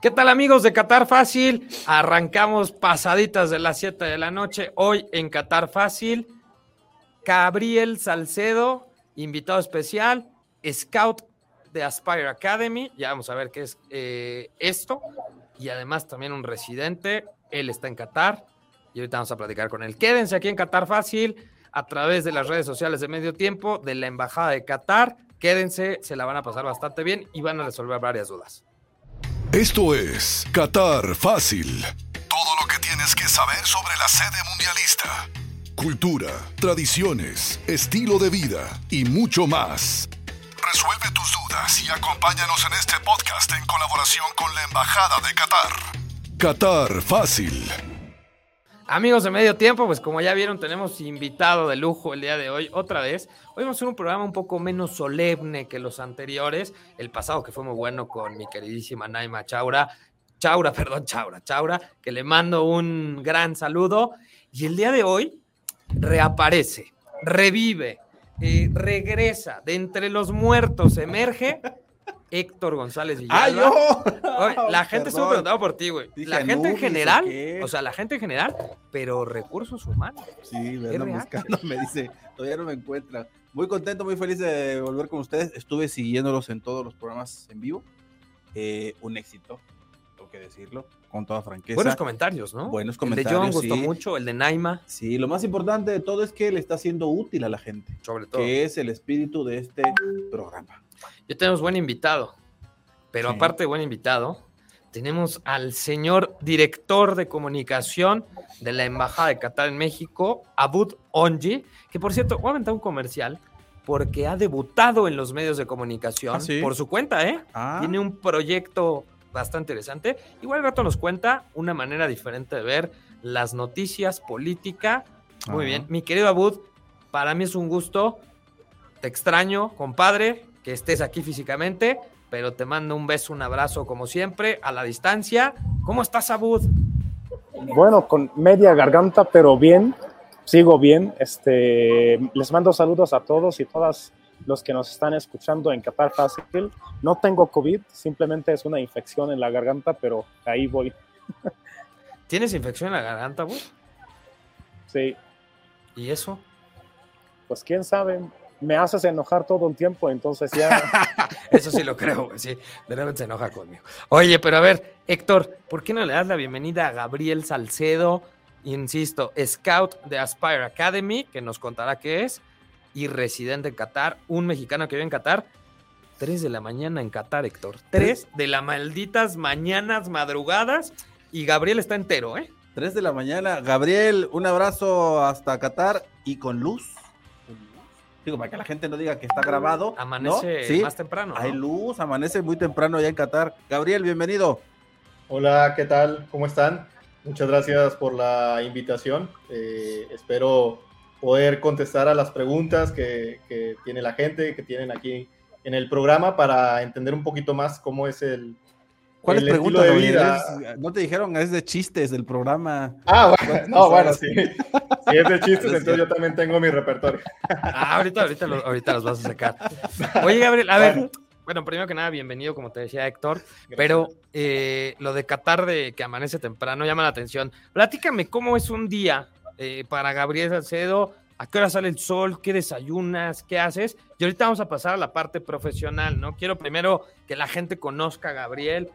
¿Qué tal amigos de Qatar Fácil? Arrancamos pasaditas de las 7 de la noche hoy en Qatar Fácil. Gabriel Salcedo, invitado especial, scout de Aspire Academy. Ya vamos a ver qué es eh, esto. Y además también un residente. Él está en Qatar y ahorita vamos a platicar con él. Quédense aquí en Qatar Fácil a través de las redes sociales de Medio Tiempo, de la Embajada de Qatar. Quédense, se la van a pasar bastante bien y van a resolver varias dudas. Esto es Qatar Fácil. Todo lo que tienes que saber sobre la sede mundialista. Cultura, tradiciones, estilo de vida y mucho más. Resuelve tus dudas y acompáñanos en este podcast en colaboración con la Embajada de Qatar. Qatar Fácil. Amigos de medio tiempo, pues como ya vieron, tenemos invitado de lujo el día de hoy, otra vez. Hoy vamos a hacer un programa un poco menos solemne que los anteriores. El pasado que fue muy bueno con mi queridísima Naima Chaura. Chaura, perdón, Chaura, Chaura, que le mando un gran saludo. Y el día de hoy reaparece, revive, eh, regresa, de entre los muertos emerge Héctor González ¡Ah, Villalba. yo! Oye, la gente estuvo preguntando por ti, güey. Dije, La gente en Anubis, ¿o general, o sea, la gente en general, pero recursos humanos. Sí, me andan buscando, me dice, todavía no me encuentra. Muy contento, muy feliz de volver con ustedes. Estuve siguiéndolos en todos los programas en vivo. Eh, un éxito, que decirlo, con toda franqueza. Buenos comentarios, ¿no? Buenos El de comentarios, John gustó sí. mucho, el de Naima, Sí, lo más importante de todo es que le está siendo útil a la gente, sobre todo. que es el espíritu de este programa. Ya tenemos buen invitado, pero Sí. aparte de buen invitado, tenemos al señor director de comunicación de la Embajada de Qatar en México, Abud Onji, que por cierto, voy a aventar un comercial porque ha debutado en los medios de comunicación Ah, ¿sí? por su cuenta, ¿eh? Ah, Tiene un proyecto bastante interesante. Igual el rato nos cuenta una manera diferente de ver las noticias, política. Muy Ajá. bien. Mi querido Abud, para mí es un gusto. Te extraño, compadre, que estés aquí físicamente, pero te mando un beso, un abrazo como siempre, a la distancia. ¿Cómo estás, Abud? Bueno, con media garganta, pero bien, sigo bien. Este, les mando saludos a todos y todas los que nos están escuchando en Qatar Fácil. No tengo COVID, simplemente es una infección en la garganta, pero ahí voy. ¿Tienes infección en la garganta, Abud? Sí, ¿Y eso? pues quién sabe, me haces enojar todo el tiempo, entonces ya Eso sí lo creo, güey, sí. De repente se enoja conmigo. Oye, pero a ver, Héctor, ¿por qué no le das la bienvenida a Gabriel Salcedo? Insisto, scout de Aspire Academy, que nos contará qué es, y residente en Qatar, un mexicano que vive en Qatar. Tres de la mañana en Qatar, Héctor. Tres de las malditas mañanas, madrugadas, y Gabriel está entero, ¿eh? 3 de la mañana. Gabriel, un abrazo hasta Qatar y con luz. Digo, para que la gente no diga que está grabado. ¿no? Amanece Sí, más temprano. ¿no? Hay luz, amanece muy temprano allá en Qatar. Gabriel, bienvenido. Hola, ¿qué tal? ¿Cómo están? Muchas gracias por la invitación. Eh, espero poder contestar a las preguntas que, que tiene la gente, que tienen aquí en el programa para entender un poquito más cómo es el... ¿Cuáles el preguntas? de vida. Es- No te dijeron, es de chistes del programa. Ah, bueno, no, bueno, sí. Si es de chistes, Es entonces yo también tengo mi repertorio. Ah, ahorita, ahorita, lo- ahorita los vas a sacar. Oye, Gabriel, a ver, Bueno. bueno, primero que nada, bienvenido, como te decía Héctor, pero eh, lo de Qatar de que amanece temprano llama la atención. Platícame cómo es un día eh, para Gabriel Salcedo, a qué hora sale el sol, qué desayunas, qué haces, y ahorita vamos a pasar a la parte profesional, ¿no? Quiero primero que la gente conozca a Gabriel,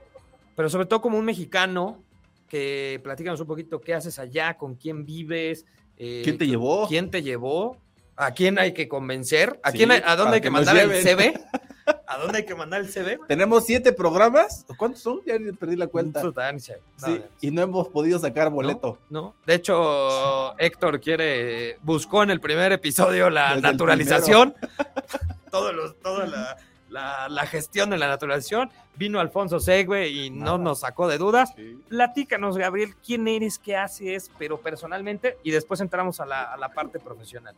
pero sobre todo como un mexicano, que platícanos un poquito qué haces allá, con quién vives. eh, ¿Quién te llevó? ¿Quién te llevó? ¿A quién hay que convencer? ¿A, Sí, quién hay- ¿A dónde hay que que mandar el. CV? ¿A dónde hay que mandar el CV? Tenemos siete programas. ¿Cuántos son? Ya ni perdí la cuenta. No, Sí, y no hemos podido sacar boleto. No, de hecho, Héctor quiere, buscó en el primer episodio la Desde naturalización, todos los, toda la, la- la gestión de la naturalización, vino Alfonso Següe y no nos sacó de dudas. Sí. Platícanos, Gabriel, quién eres, qué haces, pero personalmente, y después entramos a la, a la parte profesional.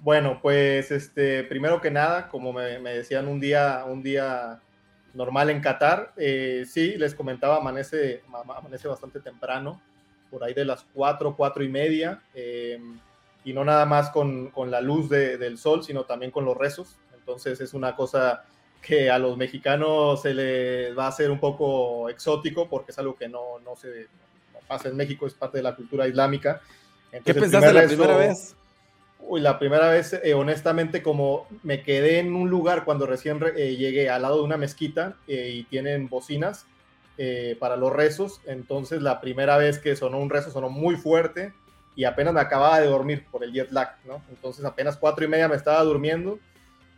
Bueno, pues este, primero que nada, como me, me decían un día, un día normal en Qatar, eh, sí, les comentaba, amanece, ma- amanece bastante temprano, por ahí de las 4, 4 y media, eh, y no nada más con, con la luz de- del sol, sino también con los rezos. Entonces es una cosa que a los mexicanos se les va a hacer un poco exótico porque es algo que no, no se no pasa en México, es parte de la cultura islámica. ¿Qué pensaste la primera vez? La primera vez, eh, honestamente, como me quedé en un lugar cuando recién eh, llegué al lado de una mezquita eh, y tienen bocinas para los rezos, entonces la primera vez que sonó un rezo sonó muy fuerte y apenas me acababa de dormir por el jet lag, ¿no? Entonces apenas cuatro y media me estaba durmiendo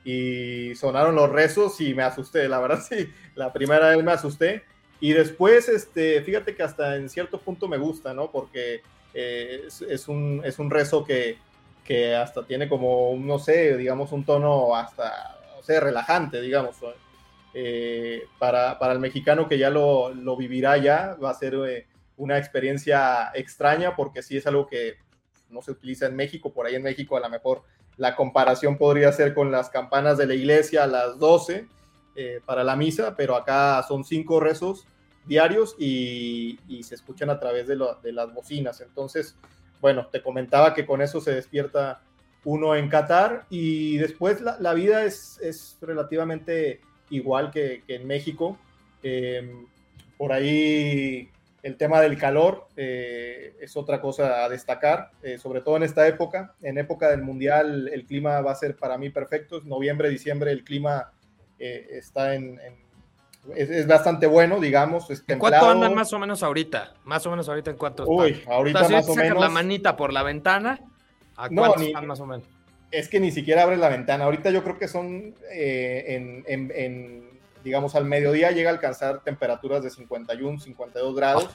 y sonaron los rezos y me asusté, la verdad sí, la primera vez me asusté y después, este, fíjate que hasta en cierto punto me gusta, ¿no? Porque es, un, es un rezo que que hasta tiene como, no sé, digamos, un tono hasta, o sea, relajante, digamos. Eh, para, para, el mexicano que ya lo, lo vivirá ya, va a ser eh, una experiencia extraña porque sí es algo que no se utiliza en México, por ahí en México a lo mejor la comparación podría ser con las campanas de la iglesia a las 12 eh, para la misa, pero acá son cinco rezos diarios y, y se escuchan a través de, lo, de las bocinas. Entonces, bueno, te comentaba que con eso se despierta uno en Qatar y después la, vida es, es, relativamente igual que, en México. Em, por ahí el tema del calor eh, es otra cosa a destacar, eh, sobre todo en esta época. En época del Mundial el clima va a ser para mí perfecto. Noviembre, diciembre el clima eh, está en es, bastante bueno, digamos. Es ¿En cuánto andan más o menos ahorita? Más o menos ahorita en cuánto Uy, ahorita más o menos. la manita por la ventana, ¿a cuánto están más o menos? Es que ni siquiera abres la ventana. Ahorita yo creo que son eh, en, digamos, al mediodía llega a alcanzar temperaturas de 51, 52 grados.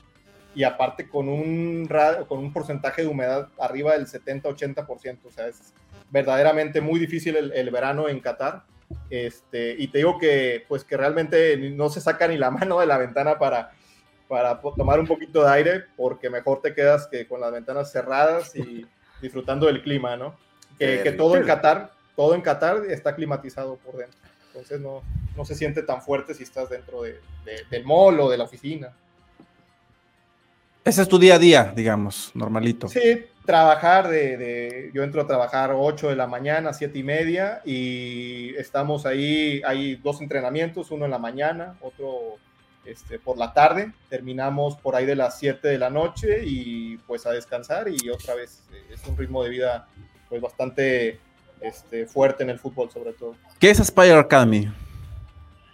Y aparte con un, con un porcentaje de humedad arriba del 70-80%. O sea, es verdaderamente muy difícil el, el verano en Qatar este, y te digo que, pues que realmente no se saca ni la mano de la ventana para, para tomar un poquito de aire, porque mejor te quedas que con las ventanas cerradas y disfrutando del clima, ¿no? Que, todo en Qatar, todo en Qatar está climatizado por dentro. Entonces no, no se siente tan fuerte si estás dentro de, del mall o de la oficina. Ese es tu día a día, digamos, normalito. Sí, trabajar de, yo entro a trabajar 8 de la mañana, 7 y media y estamos ahí, hay dos entrenamientos, uno en la mañana, otro este, por la tarde, terminamos por ahí de las 7 de la noche y pues a descansar y otra vez eh, es un ritmo de vida pues bastante este, fuerte en el fútbol sobre todo. ¿Qué es Aspire Academy?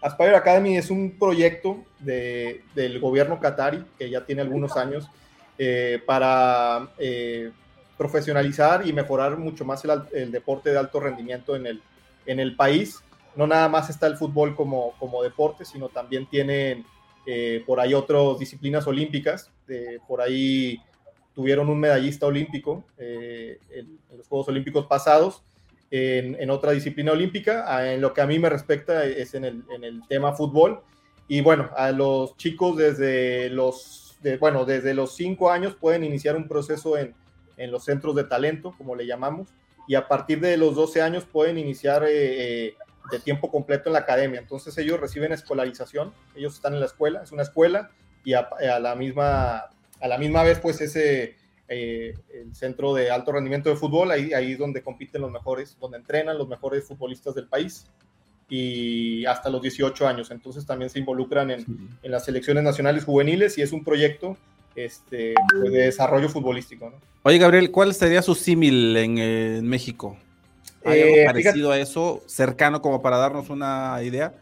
Aspire Academy es un proyecto de, del gobierno qatari que ya tiene algunos años eh, para eh, profesionalizar y mejorar mucho más el, deporte de alto rendimiento en el, en el país. No nada más está el fútbol como, como deporte, sino también tienen eh, por ahí otras disciplinas olímpicas. por ahí tuvieron un medallista olímpico en, los Juegos Olímpicos pasados. En, otra disciplina olímpica. En lo que a mí me respecta es en el, en el tema fútbol. Y bueno, a los chicos desde los bueno, desde los cinco años pueden iniciar un proceso en, en, los centros de talento, como le llamamos, y a partir de los 12 años pueden iniciar eh, eh, de tiempo completo en la academia. Entonces ellos reciben escolarización, ellos están en la escuela, es una escuela, y a, la, misma, a la misma vez, pues ese... Eh, el centro de alto rendimiento de fútbol, ahí, ahí es donde compiten los mejores, donde entrenan los mejores futbolistas del país y hasta los 18 años. Entonces también se involucran en, en las selecciones nacionales juveniles y es un proyecto este, pues, de desarrollo futbolístico. ¿no? Oye, Gabriel, ¿cuál sería su símil en, México? ¿Hay algo eh, parecido a eso, cercano como para darnos una idea?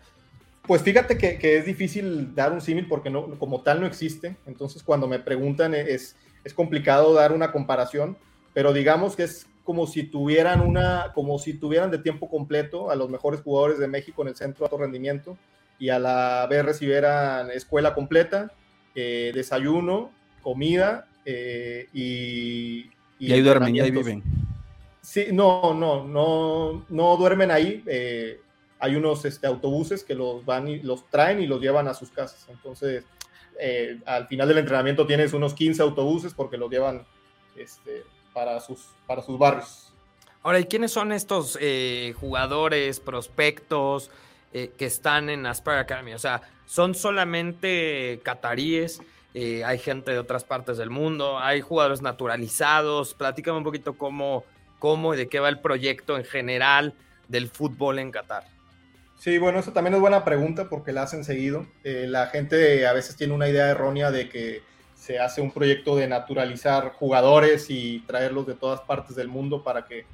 Pues fíjate que, que es difícil dar un símil porque no, como tal no existe. Entonces cuando me preguntan es, es complicado dar una comparación, pero digamos que es como si tuvieran una, como si tuvieran de tiempo completo a los mejores jugadores de México en el centro de alto rendimiento y a la vez recibieran escuela completa, eh, desayuno, comida eh, y, y, ahí duermen, y ahí viven. Sí, no, no, no, no duermen ahí. Eh, hay unos este, autobuses que los van y los traen y los llevan a sus casas. Entonces, al final del entrenamiento tienes unos 15 autobuses porque los llevan este, para sus, para sus barrios. Ahora, ¿y quiénes son estos eh, jugadores, prospectos eh, que están en Aspire Academy? O sea, ¿son solamente cataríes? Eh, ¿Hay gente de otras partes del mundo? ¿Hay jugadores naturalizados? Platícame un poquito cómo, cómo y de qué va el proyecto en general del fútbol en Qatar. Sí, bueno, eso también es buena pregunta porque la hacen seguido. Eh, la gente a veces tiene una idea errónea de que se hace un proyecto de naturalizar jugadores y traerlos de todas partes del mundo para que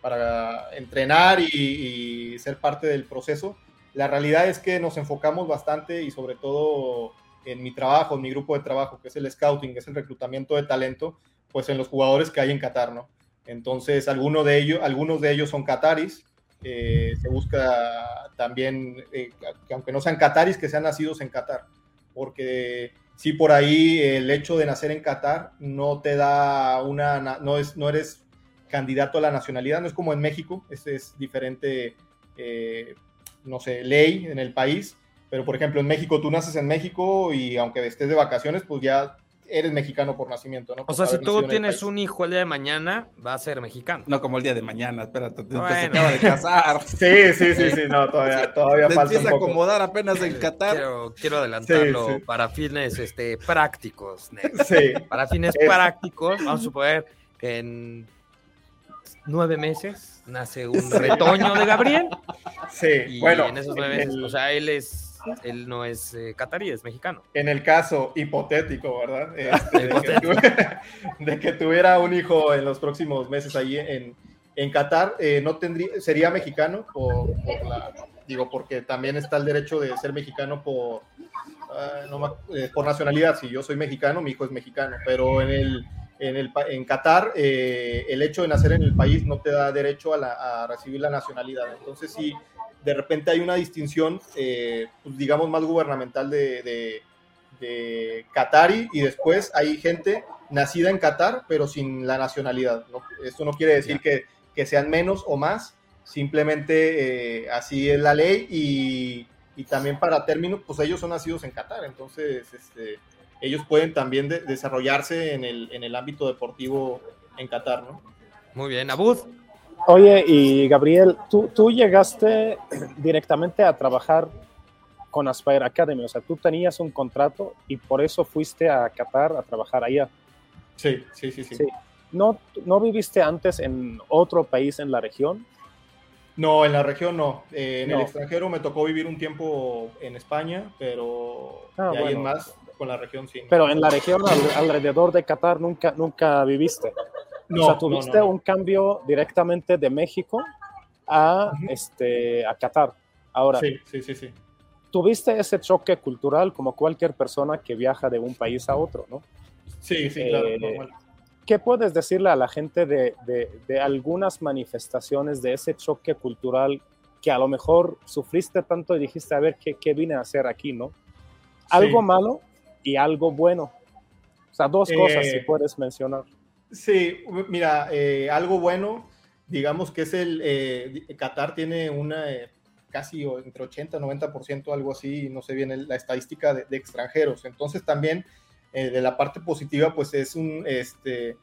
para entrenar y, ser parte del proceso. La realidad es que nos enfocamos bastante y sobre todo en mi trabajo, en mi grupo de trabajo, que es el scouting, es el reclutamiento de talento, pues en los jugadores que hay en Qatar, ¿no? Entonces, algunos de ellos, algunos de ellos son qataris, eh, se busca también, eh, que aunque no sean qataris, que sean nacidos en Qatar, porque si por ahí el hecho de nacer en Qatar no te da una, no, es, no eres candidato a la nacionalidad, no es como en México, es, es diferente, eh, no sé, ley en el país, pero por ejemplo en México tú naces en México y aunque estés de vacaciones, pues ya eres mexicano por nacimiento, ¿no? o sea, si tú tienes un hijo el día de mañana, va a ser mexicano. No como el día de mañana, espérate, te, acaba de casar. sí, sí, sí, sí, no, todavía, todavía te empieza a acomodar apenas en Qatar. Quiero, quiero adelantarlo para fines este, prácticos, Sí. Para fines prácticos, vamos a suponer que en nueve meses nace un retoño de Gabriel. Sí, y bueno. En esos nueve meses, o sea, él es él no es eh, catarí, es mexicano. En el caso hipotético, ¿verdad? Este, de, que tuviera un hijo en los próximos meses ahí en, en Qatar, eh, no tendría, sería mexicano por, la, digo, porque también está el derecho de ser mexicano por, ah, eh, por nacionalidad. Si yo soy mexicano, mi hijo es mexicano, pero en el en, el, en Qatar, el hecho de nacer en el país no te da derecho a, a recibir la nacionalidad. Entonces, sí, de repente hay una distinción, eh, pues, digamos, más gubernamental de, de, de, Qatari y después hay gente nacida en Qatar, pero sin la nacionalidad. Esto no quiere decir que, que, sean menos o más, simplemente eh, así es la ley y, y, también para término, pues ellos son nacidos en Qatar, entonces este, ellos pueden también desarrollarse en el, en el ámbito deportivo en Qatar, ¿no? Muy bien, Abud. Oye, y Gabriel, ¿tú, tú llegaste directamente a trabajar con Aspire Academy, o sea, tú tenías un contrato y por eso fuiste a Qatar a trabajar allá. Sí, sí, sí, sí. ¿No, ¿No viviste antes en otro país en la región? No, en la región no. Eh, en el extranjero me tocó vivir un tiempo en España, pero ah, más con la región sí. Pero en la región alrededor de Qatar nunca, nunca viviste. No, o sea, tuviste un cambio directamente de México a, este, a Qatar. Ahora, sí, sí, sí, sí. Tuviste ese choque cultural como cualquier persona que viaja de un país a otro, ¿no? Sí, sí, claro. Eh, ¿Qué puedes decirle a la gente de, de, de, algunas manifestaciones de ese choque cultural que a lo mejor sufriste tanto y dijiste, a ver, ¿qué, qué vine a hacer aquí, no? Algo malo y algo bueno. O sea, dos cosas si eh, puedes mencionar. Sí, mira, eh, algo bueno, digamos que es el, eh, Qatar tiene una eh, casi entre 80 y 90%, algo así, no sé bien la estadística de, extranjeros. Entonces también de la parte positiva, pues es un, este,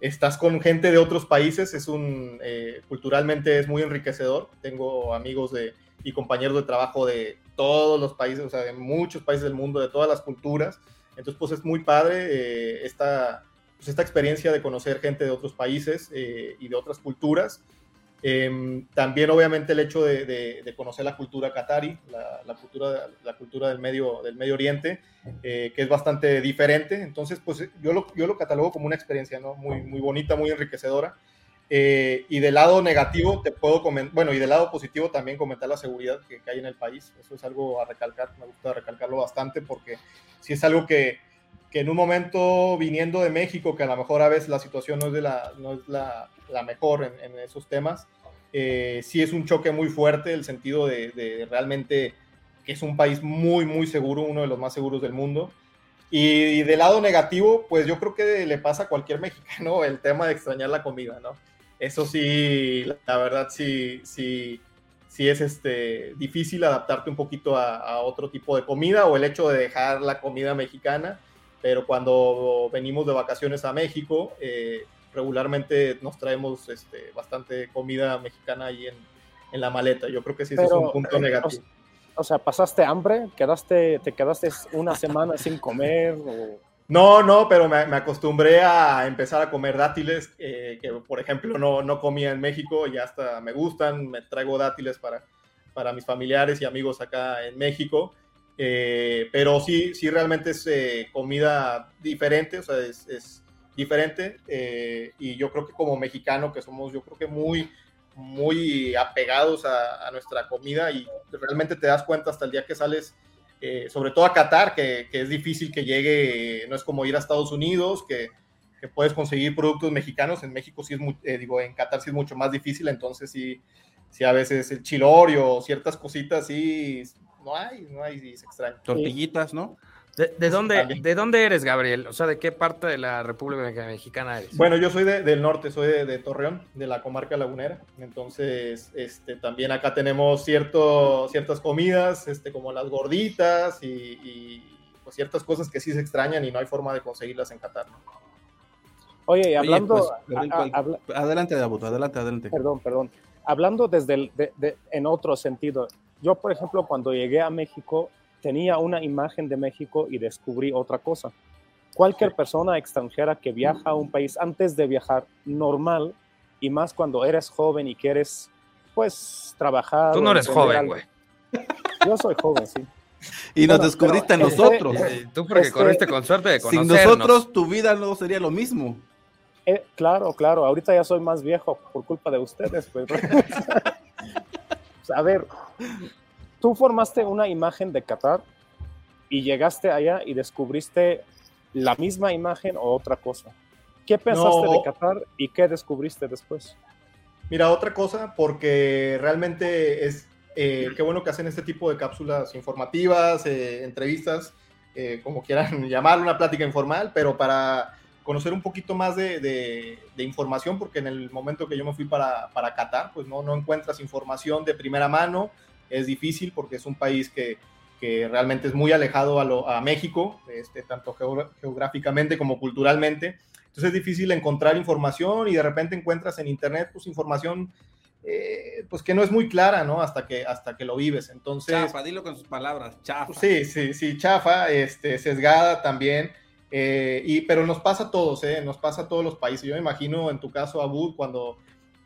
estás con gente de otros países, es un, culturalmente es muy enriquecedor. Tengo amigos de, y compañeros de trabajo de todos los países, o sea, de muchos países del mundo, de todas las culturas. Entonces, pues es muy padre esta pues, esta experiencia de conocer gente de otros países eh, y de otras culturas. Em, también obviamente el hecho de, conocer la cultura qatari, la, cultura, la cultura del Medio, del medio Oriente, eh, que es bastante diferente. Entonces, pues yo lo, yo lo catalogo como una experiencia ¿no? muy, muy bonita, muy enriquecedora. Eh, y del lado negativo te puedo comentar, bueno, y del lado positivo también comentar la seguridad que, que, hay en el país. Eso es algo a recalcar, me gusta recalcarlo bastante porque si es algo que, que en un momento viniendo de México, que a lo mejor a veces la situación no es, de la, no es la, la mejor en, en, esos temas, eh, sí es un choque muy fuerte, el sentido de, de, realmente que es un país muy, muy seguro, uno de los más seguros del mundo. Y, y del lado negativo, pues yo creo que le pasa a cualquier mexicano el tema de extrañar la comida, ¿no? Eso sí, la verdad sí, sí, sí es este, difícil adaptarte un poquito a, a otro tipo de comida o el hecho de dejar la comida mexicana pero cuando venimos de vacaciones a México, eh, regularmente nos traemos este, bastante comida mexicana ahí en, en, la maleta. Yo creo que sí, ese es un punto eh, negativo. O, sea, ¿pasaste hambre? ¿Quedaste, ¿Te quedaste una semana sin comer? No, no, pero me, me, acostumbré a empezar a comer dátiles, eh, que por ejemplo no, no comía en México y hasta me gustan, me traigo dátiles para, para mis familiares y amigos acá en México. Eh, pero sí, sí realmente es eh, comida diferente, o sea, es, es diferente. Eh, y yo creo que como mexicano, que somos, yo creo que muy, muy apegados a, a, nuestra comida y realmente te das cuenta hasta el día que sales, sobre todo a Qatar, que, que, es difícil que llegue, no es como ir a Estados Unidos, que, que puedes conseguir productos mexicanos. En México sí es, muy, digo, en Qatar sí es mucho más difícil, entonces sí, sí a veces el chilorio, ciertas cositas, sí no hay, no hay, y se extraña. Tortillitas, ¿no? ¿De, de dónde, ¿De dónde eres, Gabriel? O sea, ¿de qué parte de la República Mexicana eres? Bueno, yo soy de, del norte, soy de, de, Torreón, de la comarca lagunera. Entonces, este, también acá tenemos cierto, ciertas comidas, este, como las gorditas y, y pues ciertas cosas que sí se extrañan y no hay forma de conseguirlas en Qatar. ¿no? Oye, y hablando... Oye, pues, a, a, habla, adelante, Dabuto, adelante, adelante. Perdón, perdón. Hablando desde el, de, en otro sentido, yo, por ejemplo, cuando llegué a México, tenía una imagen de México y descubrí otra cosa. Cualquier persona extranjera que viaja a un país antes de viajar normal, y más cuando eres joven y quieres, pues, trabajar. Tú no eres joven, güey. Yo soy joven, sí. Y bueno, nos descubriste a nosotros. Este, tú porque este, corriste con suerte de conocernos. Sin nosotros, tu vida no sería lo mismo. Eh, claro, claro. Ahorita ya soy más viejo por culpa de ustedes. Pues. a ver, tú formaste una imagen de Qatar y llegaste allá y descubriste la misma imagen o otra cosa. ¿Qué pensaste no. de Qatar y qué descubriste después? Mira, otra cosa, porque realmente es, eh, qué bueno que hacen este tipo de cápsulas informativas, eh, entrevistas, eh, como quieran llamarlo, una plática informal, pero para conocer un poquito más de, de, de, información, porque en el momento que yo me fui para, para Qatar, pues no, no encuentras información de primera mano, es difícil porque es un país que, que realmente es muy alejado a, lo, a México, este, tanto geográficamente como culturalmente. Entonces es difícil encontrar información y de repente encuentras en internet pues información eh, pues que no es muy clara, ¿no? Hasta que, hasta que lo vives. Entonces... Chafa, dilo con sus palabras, chafa. Sí, sí, sí, chafa, este, sesgada también. Eh, y, pero nos pasa a todos, ¿eh? Nos pasa a todos los países. Yo me imagino en tu caso, Abud, cuando,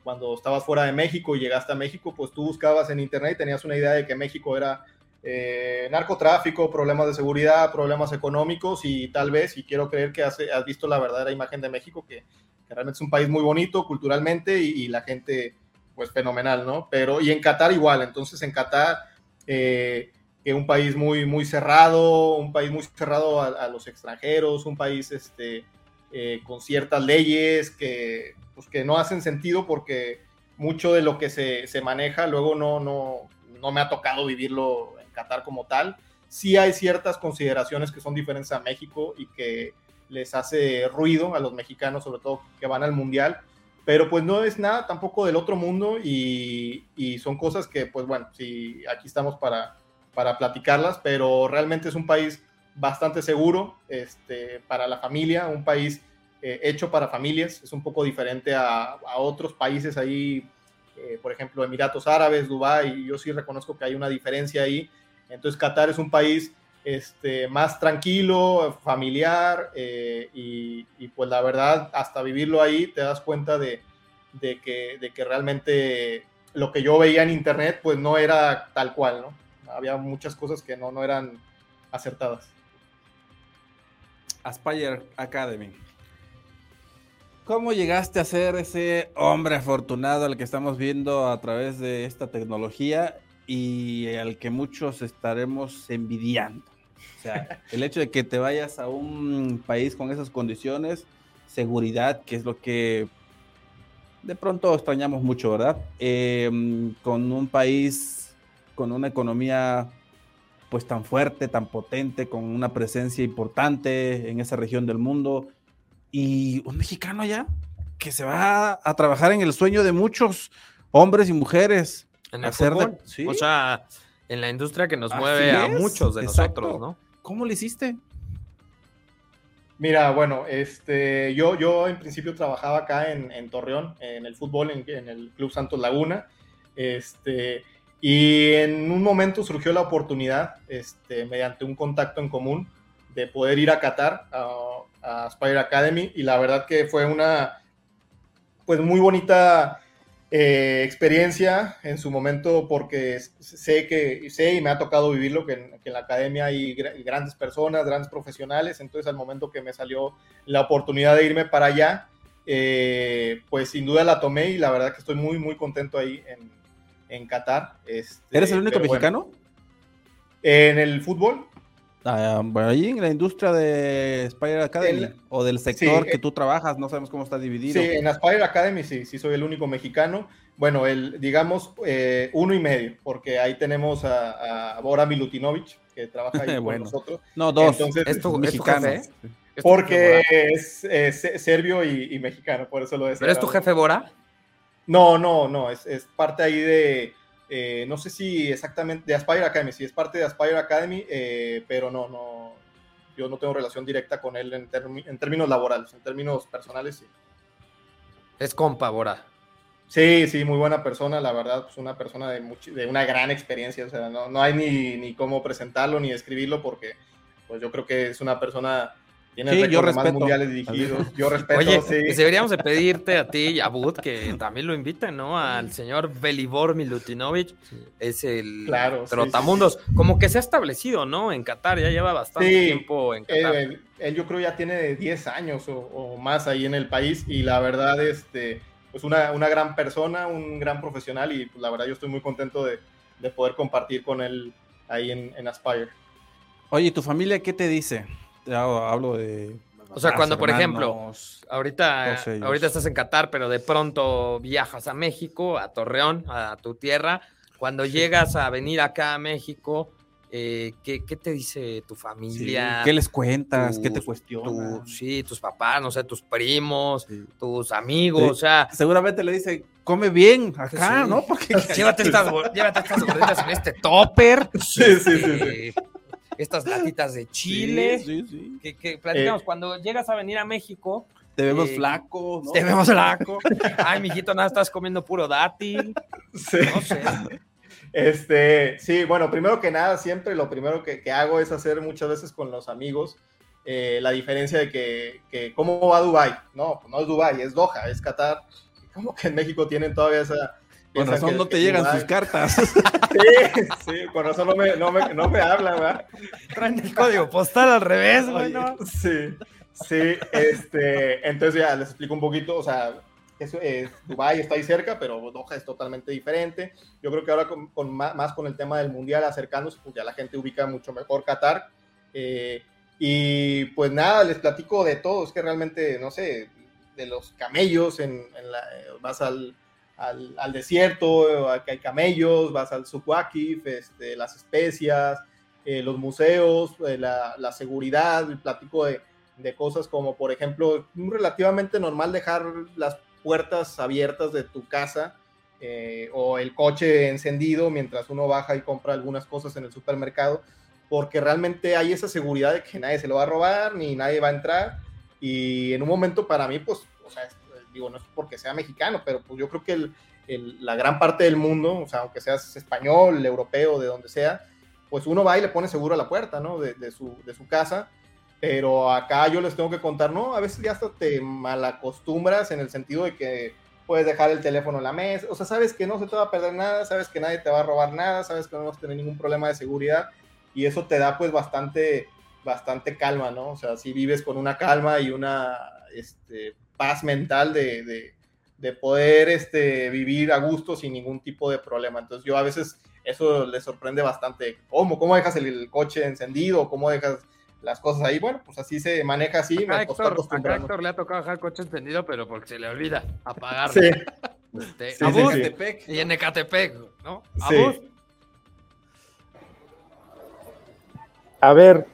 cuando estabas fuera de México y llegaste a México, pues tú buscabas en internet y tenías una idea de que México era eh, narcotráfico, problemas de seguridad, problemas económicos y tal vez, y quiero creer que has, visto la verdadera imagen de México, que, realmente es un país muy bonito culturalmente y, y, la gente, pues fenomenal, ¿no? Pero, y en Qatar igual, entonces en Qatar, eh, un país muy, muy cerrado, un país muy cerrado a, a los extranjeros, un país este, eh, con ciertas leyes que, pues, que no hacen sentido porque mucho de lo que se, se maneja luego no, no, no me ha tocado vivirlo Qatar como tal. Sí hay ciertas consideraciones que son diferentes a México y que les hace ruido a los mexicanos, sobre todo que van al Mundial, pero pues no es nada tampoco del otro mundo y, y son cosas que pues bueno, sí, aquí estamos para, para platicarlas, pero realmente es un país bastante seguro este, para la familia, un país eh, hecho para familias, es un poco diferente a, otros países ahí, eh, por ejemplo, Emiratos Árabes, Dubái, yo sí reconozco que hay una diferencia ahí, entonces Qatar es un país este, más tranquilo, familiar eh, y, y, pues la verdad, hasta vivirlo ahí te das cuenta de, de, que, de que realmente lo que yo veía en internet pues no era tal cual, ¿no? Había muchas cosas que no, no eran acertadas. Aspire Academy. ¿Cómo llegaste a ser ese hombre afortunado al que estamos viendo a través de esta tecnología y al que muchos estaremos envidiando. O sea, el hecho de que te vayas a un país con esas condiciones, seguridad, que es lo que de pronto extrañamos mucho, ¿verdad? Eh, con un país con una economía pues tan fuerte, tan potente, con una presencia importante en esa región del mundo y un mexicano allá que se va a trabajar en el sueño de muchos hombres y mujeres en el hacer fútbol, de, ¿sí? o sea, en la industria que nos Así mueve es, a muchos de exacto. nosotros, ¿no? ¿Cómo lo hiciste? Mira, bueno, este, yo, yo en principio trabajaba acá en, en Torreón, en el fútbol, en, en, el Club Santos Laguna, este, y en un momento surgió la oportunidad, este, mediante un contacto en común, de poder ir a Qatar, a, a Spire Academy, y la verdad que fue una, pues muy bonita Eh, experiencia en su momento porque sé que sé y me ha tocado vivirlo que en, que en la academia hay grandes personas, grandes profesionales, entonces al momento que me salió la oportunidad de irme para allá, eh, pues sin duda la tomé y la verdad que estoy muy muy contento ahí en, en Qatar. Este, ¿Eres el único mexicano? en el fútbol. Ah, bueno, ahí en la industria de Spider Academy o del sector que eh, tú trabajas, no sabemos cómo está dividido. Sí, en Spider Academy sí, sí soy el único mexicano. Bueno, el, digamos eh, uno y medio, porque ahí tenemos a, Bora Milutinovic, que trabaja ahí con nosotros. No, dos. Entonces, es mexicano. Porque es, serbio y, mexicano, por eso lo decía. ¿Pero es tu jefe Bora? No, no, no, es, es parte ahí de eh, no sé si exactamente de Aspire Academy, si es parte de Aspire Academy, eh, pero no, no, yo no tengo relación directa con él en, términos laborales, en términos personales, sí. Es compa, Bora. Sí, sí, muy buena persona, la verdad, pues una persona de, de una gran experiencia, o sea, no, no hay ni, ni cómo presentarlo ni describirlo porque pues yo creo que es una persona tiene sí, yo respeto. mundiales dirigidos. Yo respeto, Oye, pues deberíamos de pedirte a ti y a Bud que también lo inviten, ¿no? Al señor Belibor Milutinovic. Es el claro, trotamundos. Como que se ha establecido, ¿no? En Qatar, ya lleva bastante tiempo en Qatar. él yo creo ya tiene 10 años o, más ahí en el país y la verdad, este, pues una, una gran persona, un gran profesional y pues la verdad yo estoy muy contento de, de poder compartir con él ahí en, en Aspire. Oye, ¿tu familia qué te dice? Hablo de... O sea, cuando, por ejemplo, ahorita, ahorita estás en Qatar, pero de pronto viajas a México, a Torreón, a tu tierra, cuando llegas a venir acá a México, eh, ¿qué, te dice tu familia? ¿Qué les cuentas? ¿Qué te cuestionan? sí, tus papás, no sé, tus primos, tus amigos, o sea... Seguramente le dice, come bien acá, ¿no? Porque... llévate estas, llévate estas gorditas en este topper. Sí, sí, sí. Estas latitas de chile. Que, platicamos, eh, cuando llegas a venir a México. Te vemos eh, flaco, Te vemos flaco. Ay, mijito, nada, estás comiendo puro dátil. Sí. No sé. Este, sí, bueno, primero que nada, siempre lo primero que, hago es hacer muchas veces con los amigos eh, la diferencia de que, que, ¿cómo va Dubai? No, pues no es Dubai, es Doha, es Qatar. Como que en México tienen todavía esa, con razón no te llegan sus cartas. Sí, sí, con razón no me, no me, no me hablan, ¿verdad? Traen el código postal al revés, güey, Sí, sí, este, entonces ya les explico un poquito, o sea, eso es, Dubái está ahí cerca, pero Doha es totalmente diferente. Yo creo que ahora con, más, con el tema del mundial acercándose, pues ya la gente ubica mucho mejor Qatar. Eh, y pues nada, les platico de todo, es que realmente, no sé, de los camellos, en, en la, vas al al, desierto, que hay camellos, vas al Sukwakif, este, las especias, eh, los museos, eh, la, seguridad, el platico de, cosas como, por ejemplo, relativamente normal dejar las puertas abiertas de tu casa eh, o el coche encendido mientras uno baja y compra algunas cosas en el supermercado, porque realmente hay esa seguridad de que nadie se lo va a robar ni nadie va a entrar. Y en un momento para mí, pues, o sea, digo, no es porque sea mexicano, pero pues yo creo que la gran parte del mundo, o sea, aunque seas español, europeo, de donde sea, pues uno va y le pone seguro a la puerta, ¿no? De, su, de su casa. Pero acá yo les tengo que contar, ¿no? A veces ya hasta te malacostumbras en el sentido de que puedes dejar el teléfono en la mesa, o sea, sabes que no se te va a perder nada, sabes que nadie te va a robar nada, sabes que no vas a tener ningún problema de seguridad y eso te da pues bastante, bastante calma, ¿no? O sea, si vives con una calma y una, este, paz mental de, poder este, vivir a gusto sin ningún tipo de problema. Entonces yo a veces eso le sorprende bastante. ¿Cómo? ¿Cómo dejas el, coche encendido? ¿Cómo dejas las cosas ahí? Bueno, pues así se maneja así. A Héctor, le ha tocado dejar el coche encendido, pero porque se le olvida apagarlo. Sí. Este, y en Ecatepec, ¿no? A ver,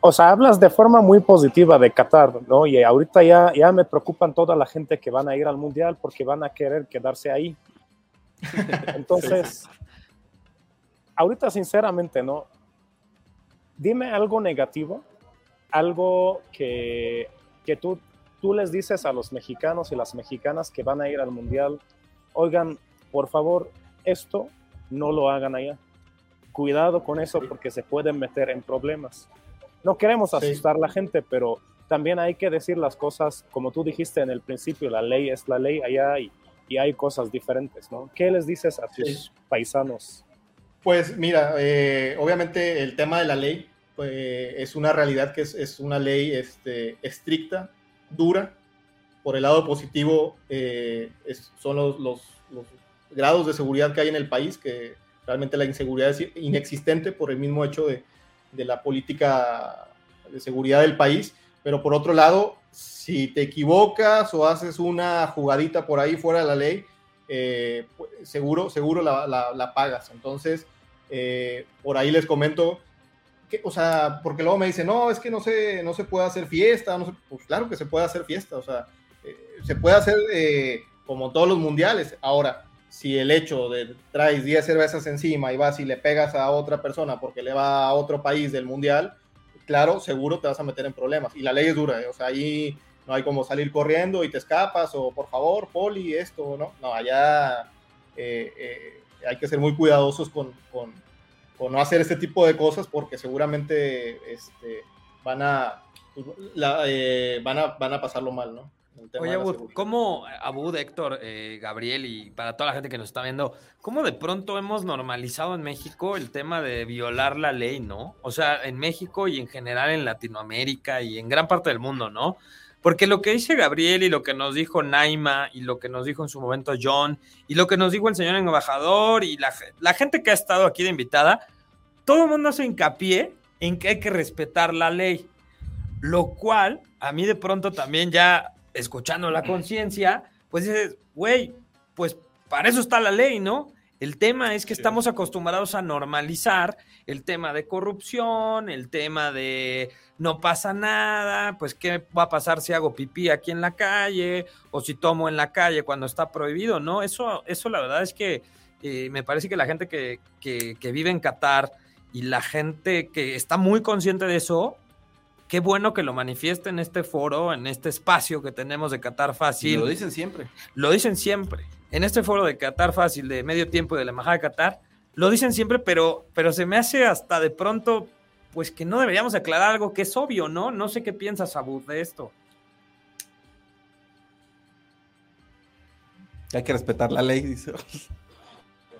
o sea, hablas de forma muy positiva de Qatar, ¿no? Y ahorita ya, ya me preocupan toda la gente que van a ir al Mundial porque van a querer quedarse ahí. Entonces, ahorita sinceramente, ¿no? Dime algo negativo, algo que, que tú, tú les dices a los mexicanos y las mexicanas que van a ir al Mundial, oigan, por favor, esto no lo hagan allá. Cuidado con eso porque se pueden meter en problemas. No queremos asustar a la gente, pero también hay que decir las cosas como tú dijiste en el principio, la ley es la ley allá y, y hay cosas diferentes, ¿no? ¿Qué les dices a tus paisanos? Pues mira, eh, obviamente el tema de la ley pues, es una realidad que es, una ley este, estricta, dura. Por el lado positivo eh, son los, los, grados de seguridad que hay en el país, que realmente la inseguridad es inexistente por el mismo hecho de, de la política de seguridad del país. Pero por otro lado, si te equivocas o haces una jugadita por ahí fuera de la ley, eh, pues, seguro, seguro la, pagas. Entonces, eh, por ahí les comento, que, o sea, porque luego me dicen, no, es que no se, no se puede hacer fiesta, no pues claro que se puede hacer fiesta, o sea, eh, se puede hacer como todos los mundiales. Ahora, si el hecho de traes 10 cervezas encima y vas y le pegas a otra persona porque le va a otro país del mundial, claro, seguro te vas a meter en problemas. Y la ley es dura, ¿eh? o sea, ahí no hay como salir corriendo y te escapas, o por favor, poli, esto, ¿no? No, allá eh, eh, hay que ser muy cuidadosos con, con, no hacer este tipo de cosas porque seguramente este, van, a, van, a, van a pasarlo mal, ¿no? Oye, Abud, ¿cómo, Abud, Héctor, eh, Gabriel y para toda la gente que nos está viendo, cómo de pronto hemos normalizado en México el tema de violar la ley, ¿no? O sea, en México y en general en Latinoamérica y en gran parte del mundo, ¿no? Porque lo que dice Gabriel y lo que nos dijo Naima y lo que nos dijo en su momento John y lo que nos dijo el señor embajador y la, la gente que ha estado aquí de invitada, todo el mundo hace hincapié en que hay que respetar la ley. Lo cual a mí de pronto también ya escuchando la conciencia, pues dices, güey, pues para eso está la ley, ¿no? El tema es que estamos acostumbrados a normalizar el tema de corrupción, el tema de no pasa nada, pues qué va a pasar si hago pipí aquí en la calle o si tomo en la calle cuando está prohibido, ¿no? Eso, eso la verdad es que eh, me parece que la gente que, que vive en Qatar y la gente que está muy consciente de eso, qué bueno que lo manifieste en este foro, en este espacio que tenemos de Qatar Fácil. lo dicen siempre. Lo dicen siempre. En este foro de Qatar Fácil de medio tiempo de la Embajada de Qatar, lo dicen siempre, pero, pero se me hace hasta de pronto, pues que no deberíamos aclarar algo que es obvio, ¿no? No sé qué piensas, Abud, de esto. Hay que respetar la ley, dice.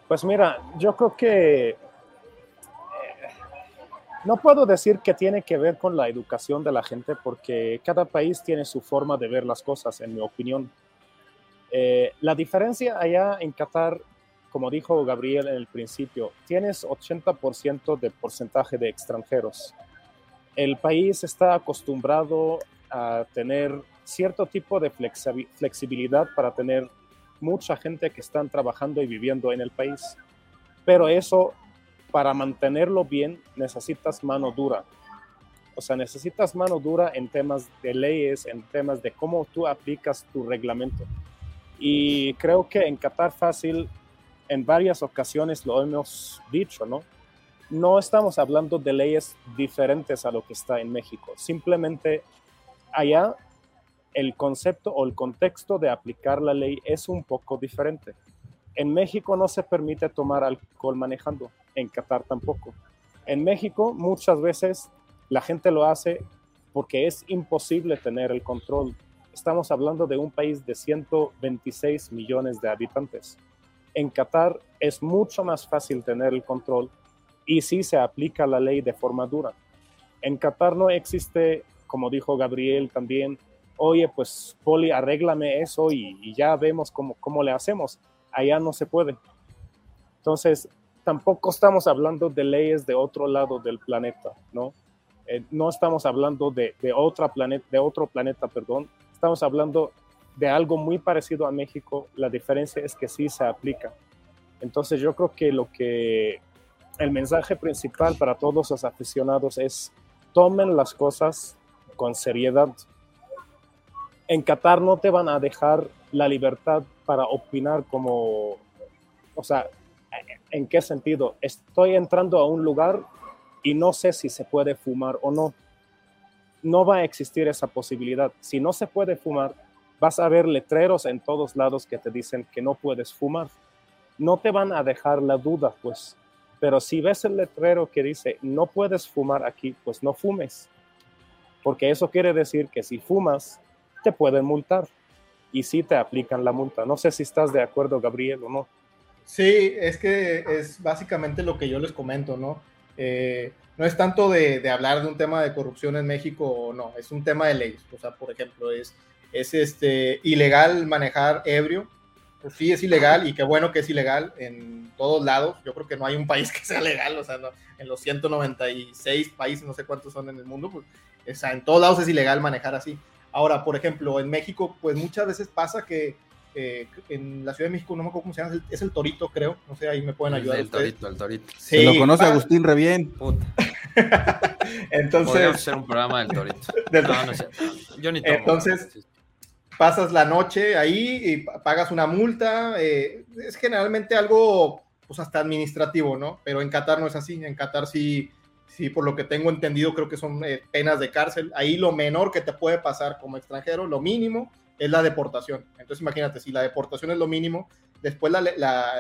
Pues mira, yo creo que no puedo decir que tiene que ver con la educación de la gente porque cada país tiene su forma de ver las cosas, en mi opinión. Eh, la diferencia allá en Qatar, como dijo Gabriel en el principio, tienes 80% de porcentaje de extranjeros. El país está acostumbrado a tener cierto tipo de flexibilidad para tener mucha gente que están trabajando y viviendo en el país. Pero eso para mantenerlo bien necesitas mano dura. O sea, necesitas mano dura en temas de leyes, en temas de cómo tú aplicas tu reglamento. Y creo que en Qatar Fácil, en varias ocasiones lo hemos dicho, ¿no? No estamos hablando de leyes diferentes a lo que está en México. Simplemente allá el concepto o el contexto de aplicar la ley es un poco diferente. En México no se permite tomar alcohol manejando en Qatar tampoco. En México muchas veces la gente lo hace porque es imposible tener el control. Estamos hablando de un país de 126 millones de habitantes. En Qatar es mucho más fácil tener el control y sí se aplica la ley de forma dura. En Qatar no existe, como dijo Gabriel también, oye, pues Poli, arréglame eso y, ya vemos cómo, cómo le hacemos. Allá no se puede. Entonces, tampoco estamos hablando de leyes de otro lado del planeta, ¿no? Eh, no estamos hablando de, de, otro planeta, perdón. Estamos hablando de algo muy parecido a México. La diferencia es que sí se aplica. Entonces yo creo que lo que el mensaje principal para todos los aficionados es tomen las cosas con seriedad. En Qatar no te van a dejar la libertad para opinar como, o sea, ¿En qué sentido? Estoy entrando a un lugar y no sé si se puede fumar o no. No va a existir esa posibilidad. Si no se puede fumar, vas a ver letreros en todos lados que te dicen que no puedes fumar. No te van a dejar la duda, pues. Pero si ves el letrero que dice no puedes fumar aquí, pues no fumes. Porque eso quiere decir que si fumas, te pueden multar. Y sí te aplican la multa. No sé si estás de acuerdo, Gabriel, o no. Sí, es que es básicamente lo que yo les comento, ¿no? Eh, no es tanto de, hablar de un tema de corrupción en México o no, es un tema de leyes. O sea, por ejemplo, es, es este, ilegal manejar ebrio. Pues sí, es ilegal y qué bueno que es ilegal en todos lados. Yo creo que no hay un país que sea legal, o sea, en los 196 países, no sé cuántos son en el mundo, pues, o sea, en todos lados es ilegal manejar así. Ahora, por ejemplo, en México, pues muchas veces pasa que eh, en la Ciudad de México, no me acuerdo cómo se llama, es el, Torito, creo. No sé, ahí me pueden ayudar. El Torito, el Torito. se lo conoce Agustín re bien. Entonces. Podríamos hacer un programa del Torito. No, no sé. Yo ni tomo, Entonces, pasas la noche ahí y pagas una multa. Eh, es generalmente algo, pues hasta administrativo, ¿no? Pero en Qatar no es así. En Qatar sí. Sí, por lo que tengo entendido, creo que son eh, penas de cárcel. Ahí lo menor que te puede pasar como extranjero, lo mínimo, es la deportación. Entonces imagínate, si la deportación es lo mínimo, después la,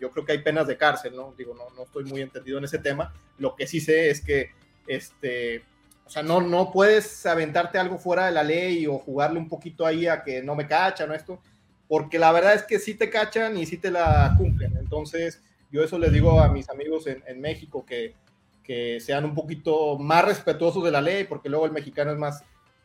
yo creo que hay penas de cárcel, ¿no? Digo, no, no estoy muy entendido en ese tema. Lo que sí sé es que, este, o sea, no, no puedes aventarte algo fuera de la ley o jugarle un poquito ahí a que no me cachan o esto, porque la verdad es que sí te cachan y sí te la cumplen. Entonces, yo eso les digo a mis amigos en, en México que, que sean un poquito más respetuosos de la ley, porque luego el mexicano es más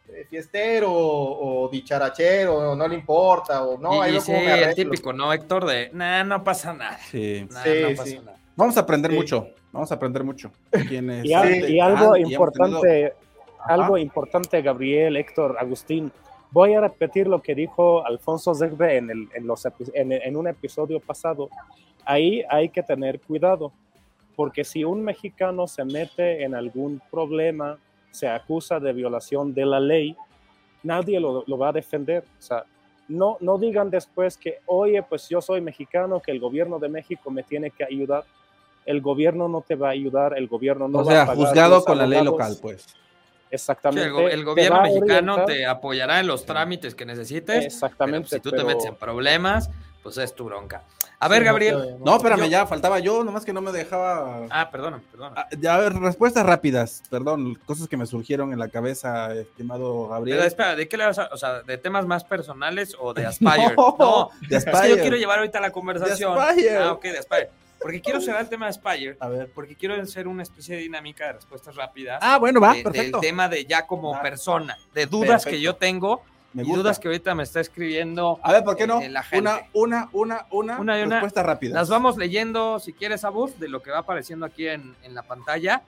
eh, fiestero o, dicharachero, no le importa, o no. Y, sí, el típico, ¿no, Héctor? De, nah, no pasa nada. Sí, no pasa nada. Vamos a aprender mucho, vamos a aprender mucho. y, algo importante, algo importante, Gabriel, Héctor, Agustín. Voy a repetir lo que dijo Alfonso Zegbe en, el, en, los, en, en un episodio pasado. Ahí hay que tener cuidado, porque si un mexicano se mete en algún problema se acusa de violación de la ley, nadie lo, va a defender. O sea, no, no digan después que, oye, pues yo soy mexicano, que el gobierno de México me tiene que ayudar. El gobierno no te va a ayudar, el gobierno no va a pagar juzgado con la ley local, pues. Exactamente. el, gobierno mexicano te apoyará en los trámites que necesites. Exactamente. si tú te metes en problemas, pues es tu bronca. A ver, Gabriel. No, espérame, ya faltaba yo, nomás que no me dejaba. Ah, perdón, perdón. Ah, ya, a ver, respuestas rápidas, perdón, cosas que me surgieron en la cabeza, estimado Gabriel. Pero espera, ¿de qué le vas a, o sea, de temas más personales o de Aspire? no, de Aspire. Es que yo quiero llevar ahorita la conversación. De Aspire. Ah, ok, de Aspire. Porque quiero cerrar el tema de Aspire. A ver. Porque quiero hacer una especie de dinámica de respuestas rápidas. Ah, bueno, va, perfecto. Del tema de ya como persona, de dudas que yo tengo me dudas que ahorita me está escribiendo. A ver, ¿por qué no? Una, una, una, una, una y una respuesta rápida. Las vamos leyendo, si quieres, a voz de lo que va apareciendo aquí en, en, la pantalla.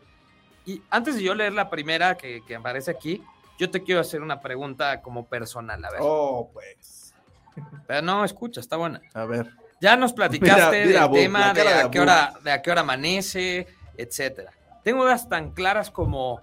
Y antes de yo leer la primera que, que, aparece aquí, yo te quiero hacer una pregunta como personal, a ver. Oh, pues. Pero no, escucha, está buena. A ver. Ya nos platicaste del tema de, a qué hora, de a qué hora amanece, etcétera. Tengo dudas tan claras como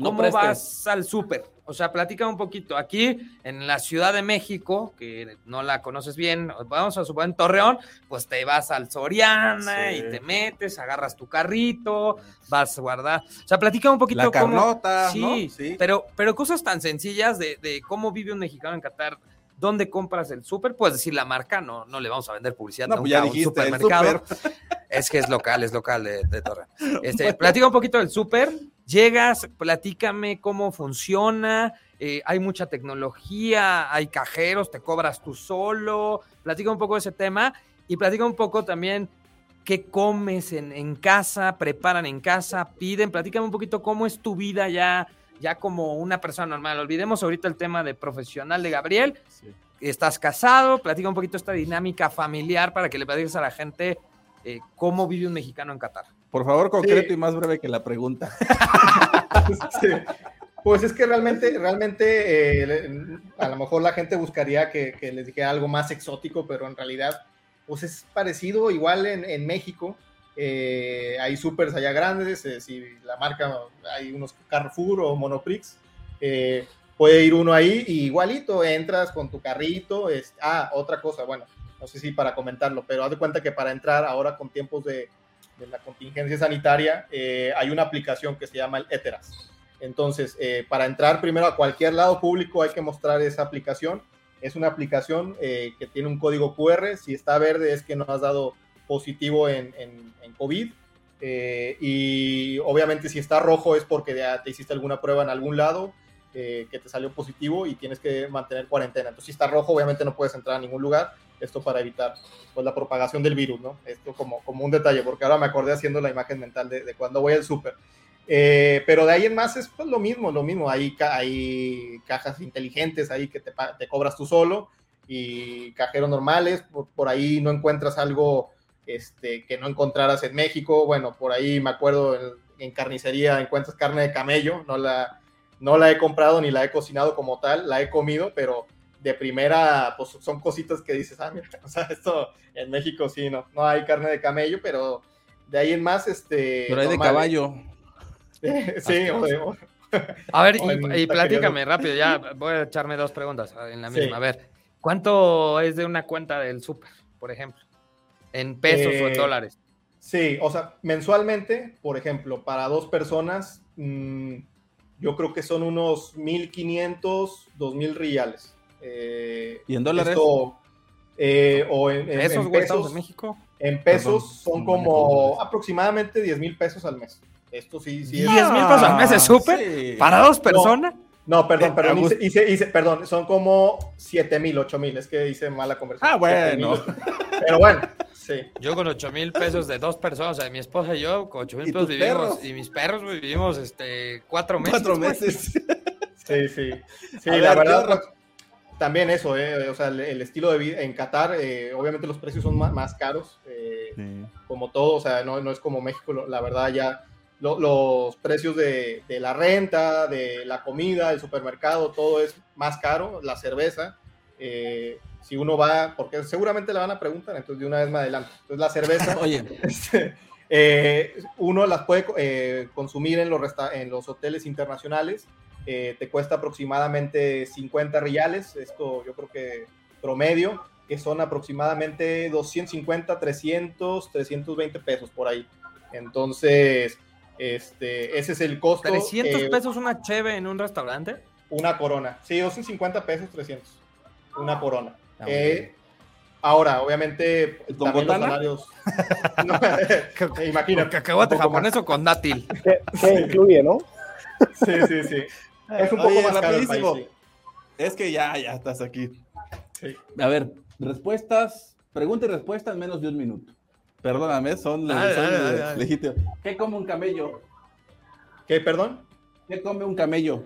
¿cómo vas al súper? O sea, platica un poquito. Aquí en la Ciudad de México, que no la conoces bien, vamos a suponer en Torreón, pues te vas al Soriana y te metes, agarras tu carrito, vas a guardar. O sea, platica un poquito la carnota, sí, sí, Pero, pero cosas tan sencillas de, de cómo vive un mexicano en Qatar ¿Dónde compras el súper? Puedes decir la marca, no, no le vamos a vender publicidad no, pues ya dijiste, un supermercado. Es que es local, es local de, de Torre. Este, platica un poquito del súper, llegas, platícame cómo funciona, eh, hay mucha tecnología, hay cajeros, te cobras tú solo, platica un poco de ese tema y platica un poco también qué comes en, en casa, preparan en casa, piden, platícame un poquito cómo es tu vida ya ya como una persona normal. Olvidemos ahorita el tema de profesional de Gabriel. Estás casado, platica un poquito esta dinámica familiar para que le platiques a la gente eh, cómo vive un mexicano en Qatar. Por favor, concreto y más breve que la pregunta. Pues es que realmente, realmente, eh, a lo mejor la gente buscaría que, les dijera algo más exótico, pero en realidad, pues es parecido igual en, en México. Eh, hay supers allá grandes, eh, si la marca, hay unos Carrefour o Monoprix, puede ir uno ahí y igualito, entras con tu carrito, es, ah, otra cosa, bueno, no sé si para comentarlo, pero haz de cuenta que para entrar ahora con tiempos de, de la contingencia sanitaria, hay una aplicación que se llama el Eteras. Entonces, para entrar primero a cualquier lado público hay que mostrar esa aplicación. Es una aplicación que tiene un código QR. Si está verde es que no has dado positivo en, en, COVID. Eh, y obviamente si está rojo es porque ya te hiciste alguna prueba en algún lado. eh, que te salió positivo y tienes que mantener cuarentena. Entonces, si está rojo, obviamente no puedes entrar a ningún lugar. Esto para evitar pues, la propagación del virus, ¿no? Esto como, como un detalle, porque ahora me acordé haciendo la imagen mental de, de cuando voy al súper. Eh, pero de ahí en más es pues, lo mismo, lo mismo. Hay, hay cajas inteligentes ahí que te, te cobras tú solo y cajeros normales. Por, por, ahí no encuentras algo este, que no encontraras en México. Bueno, por ahí me acuerdo en, en carnicería encuentras carne de camello. No la, no la he comprado ni la he cocinado como tal, la he comido, pero de primera, pues son cositas que dices, ah, mira, o sea, esto en México sí, no, no hay carne de camello, pero de ahí en más, este... Pero hay de caballo. sí, o A ver, y, y platícame rápido, ya voy a echarme dos preguntas en la misma. Sí. A ver, ¿cuánto es de una cuenta del súper, por ejemplo? ¿En pesos eh, o en dólares? Sí, o sea, mensualmente, por ejemplo, para dos personas, mmm, yo creo que son unos 1.500, 2.000 reales. Eh, ¿Y en dólares? Esto, eh, o en, en, ¿Pesos, en pesos, de México? En pesos Perdón, son como aproximadamente 10 mil pesos al mes. Esto sí, sí es. ¿10 mil pesos al mes es súper? Sí. ¿Para dos personas? No, no perdón, perdón, hice, hice, hice, perdón, son como 7 mil, 8 mil, es que hice mala conversión. Ah, bueno. Pero bueno, sí. Yo con 8 mil pesos de dos personas, o sea, mi esposa y yo, con 8 mil pesos vivimos, perros? y mis perros vivimos este, cuatro meses. Cuatro meses. Sí, sí. Sí, A la ver, verdad, pues, también eso, eh, o sea, el, el, estilo de vida en Qatar, eh, obviamente los precios son más, más caros, eh, sí. como todo, o sea, no, no, es como México, la verdad ya lo, los precios de, de, la renta, de la comida, el supermercado, todo es más caro, la cerveza, eh, si uno va, porque seguramente le van a preguntar, entonces de una vez más adelante, entonces la cerveza, oye, este, eh, uno las puede eh, consumir en los, en los hoteles internacionales, eh, te cuesta aproximadamente 50 reales, esto yo creo que promedio, que son aproximadamente 250, 300, 320 pesos por ahí. Entonces, este, ese es el costo. ¿300 eh, pesos una cheve en un restaurante? Una corona, sí, 250 pesos, 300, una corona. Ah, eh, ahora, obviamente, ¿Con también botana? los salarios... no, imagínate. ¿Cacahuate japonés o con dátil? ¿Qué, ¿Qué incluye, no? Sí, sí, sí. Es un poco Oye, más rapidísimo. país, sí. Es que ya, ya estás aquí. Sí. A ver, respuestas, pregunta y respuesta en menos de un minuto. Perdóname, son, Dale, son dale, dale, dale. legítimos. ¿Qué come un camello? ¿Qué, perdón? ¿Qué come un camello?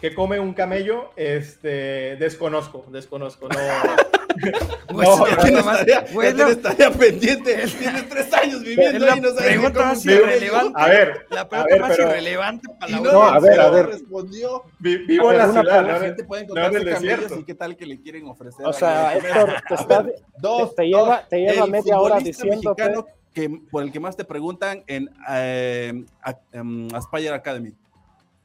¿Qué come un camello? Este, desconozco, desconozco. No, No, nomás- tarea, bueno, tarea pendiente. Tienes tres años viviendo ahí, no sabes pregunta más irrelevante. a ver, la a pregunta ver, más pero irrelevante para la no, No, a ver, a ver. respondió. vi- vivo A en la una ciudad. ¿no? La gente puede no en encontrarse el camellos y qué tal que le quieren ofrecer. O sea. Héctor, te, está, Dos, te, te lleva, te lleva el media hora mexicano que, por el que más te preguntan en eh, em, Aspire Academy.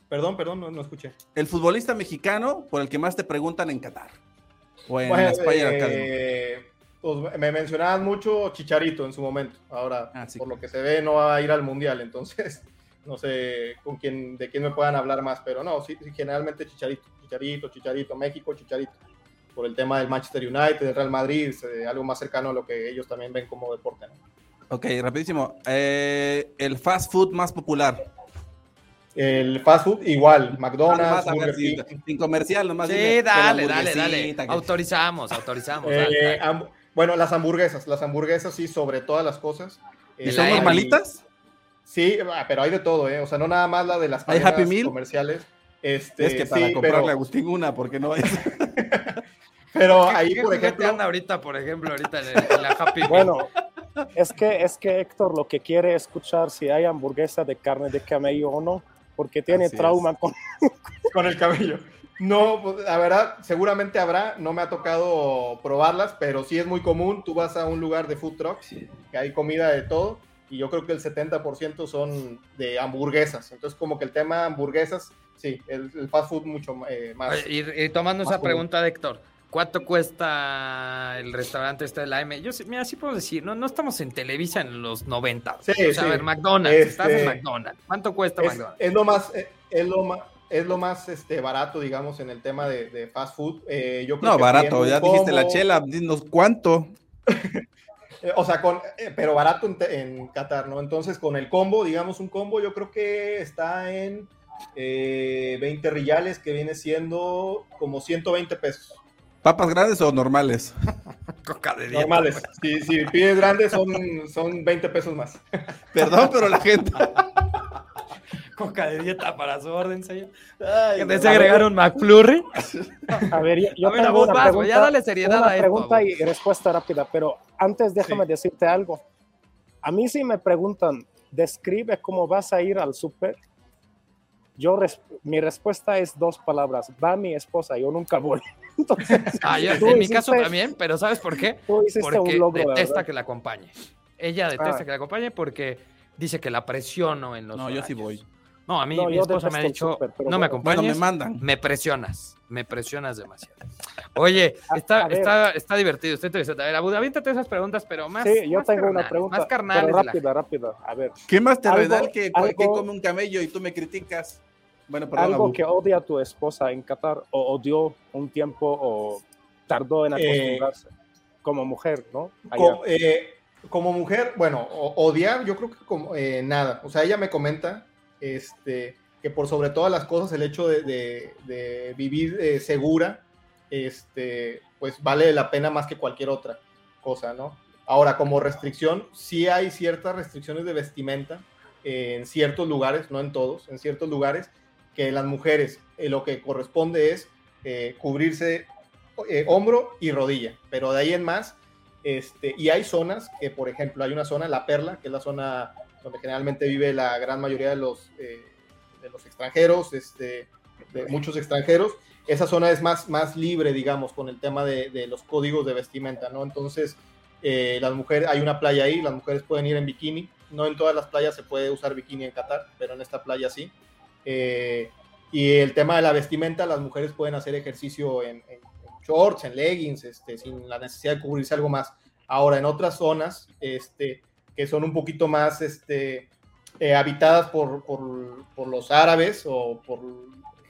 Perdón, perdón, no, no escuché. El futbolista mexicano por el que más te preguntan en Qatar. O en Bueno, eh, pues, me mencionaban mucho Chicharito en su momento. Ahora, Ah, sí. por lo que se ve, no va a ir al mundial. Entonces, no sé con quién, de quién me puedan hablar más. Pero no, sí, sí, generalmente Chicharito, Chicharito, Chicharito, México, Chicharito. Por el tema del Manchester United, del Real Madrid, eh, algo más cercano a lo que ellos también ven como deporte. ¿no? Ok, rapidísimo. Eh, el fast food más popular. El fast food, igual, McDonald's, Burger King. sin comercial, nomás. Sí, dime dale, dale, dale. que- Autorizamos, autorizamos. Eh, dale, dale. ham- bueno, las hamburguesas, las hamburguesas sí, sobre todas las cosas. ¿Y Eh, son normalitas? Sí, ah, pero hay de todo, ¿eh? O sea, no nada más la de las ¿Hay Happy Meal? comerciales. Este, es que para sí, comprarle pero, a Agustín una, porque no es. pero ¿Qué- ahí, qué por ejemplo, anda ahorita, por ejemplo, ahorita en, el- en la Happy Meal? Bueno, es que, es que Héctor lo que quiere es escuchar si hay hamburguesa de carne de camello o no, porque tiene Así trauma con. con el cabello. No, pues, la verdad, seguramente habrá, no me ha tocado probarlas, pero sí es muy común. Tú vas a un lugar de food trucks, que hay comida de todo, y yo creo que el 70% son de hamburguesas. Entonces, como que el tema hamburguesas, sí, el, el fast food mucho eh, más. Y, y tomando más esa común. pregunta de Héctor, ¿cuánto cuesta el restaurante este de la M? Yo sí- mira, sí puedo decir, no, no estamos en Televisa en los 90. Sí, o sea, sí. a ver, McDonald's, estás en Este, McDonald's. ¿Cuánto cuesta es, McDonald's? es lo más, eh, es lo más, es lo más este, barato, digamos, en el tema de, de fast food. Eh, yo creo No, que barato, ya dijiste la combo, chela, dinos cuánto. eh, o sea, con, eh, pero barato en, en Qatar, ¿no? Entonces, con el combo, digamos, un combo, yo creo que está en eh, 20 riyales, que viene siendo como 120 pesos. ¿Papas grandes o normales? Coca de dieta. Normales. Si, si pides grandes, son, son 20 pesos más. Perdón, pero la gente. Coca de dieta para su orden, señor. Ay, desea agregar un McFlurry. A ver, yo, yo A ver, tengo vos una vas, pregunta, ya dale seriedad una a esto, pregunta y respuesta rápida, pero antes déjame decirte algo. A mí si me preguntan, describe cómo vas a ir al súper, yo res- mi respuesta es dos palabras, va mi esposa, yo nunca voy. Entonces, Ah, yo- en mi caso hiciste- también, pero ¿sabes por qué? hiciste Porque logro, detesta que la acompañe. Ella detesta Ah. que la acompañe porque dice que la presiono en los No, yo sí voy. No, a mí No, mi esposa me ha dicho, no me bueno. acompañes, Bueno, me mandan. me presionas, me presionas demasiado. Oye, está, está, está divertido, está interesante. A ver, Abu, aviéntate esas preguntas, pero más Sí, yo más tengo una carnales, pregunta, Más carnales pero de la rápida, rápida. A ver, ¿Qué más terrenal Algo- que, algo- que come un camello y tú me criticas? Bueno, perdón. algo Abu. que odia tu esposa en Qatar o odió un tiempo o tardó en Eh, acostumbrarse como mujer, ¿no? Allá. Co- eh, como mujer, bueno, odiar, yo creo que como, eh, nada. O sea, ella me comenta este, que por sobre todas las cosas, el hecho de, de- de vivir eh, segura, este, pues vale la pena más que cualquier otra cosa, ¿no? Ahora, como restricción, sí hay ciertas restricciones de vestimenta eh, en ciertos lugares, no en todos, en ciertos lugares, que las mujeres eh, lo que corresponde es eh, cubrirse eh, hombro y rodilla, pero de ahí en más, este, y hay zonas que, por ejemplo, hay una zona, La Perla, que es la zona donde generalmente vive la gran mayoría de los, de los extranjeros, este, de muchos extranjeros, esa zona es más, más libre, digamos, con el tema de, de los códigos de vestimenta, ¿no? Entonces, eh, las mujeres, hay una playa ahí, las mujeres pueden ir en bikini, no en todas las playas se puede usar bikini en Qatar, pero en esta playa sí. Eh, y el tema de la vestimenta, las mujeres pueden hacer ejercicio en, shorts, en leggings, este, sin la necesidad de cubrirse algo más. Ahora, en otras zonas, este, que son un poquito más este, eh, habitadas por- por los árabes o por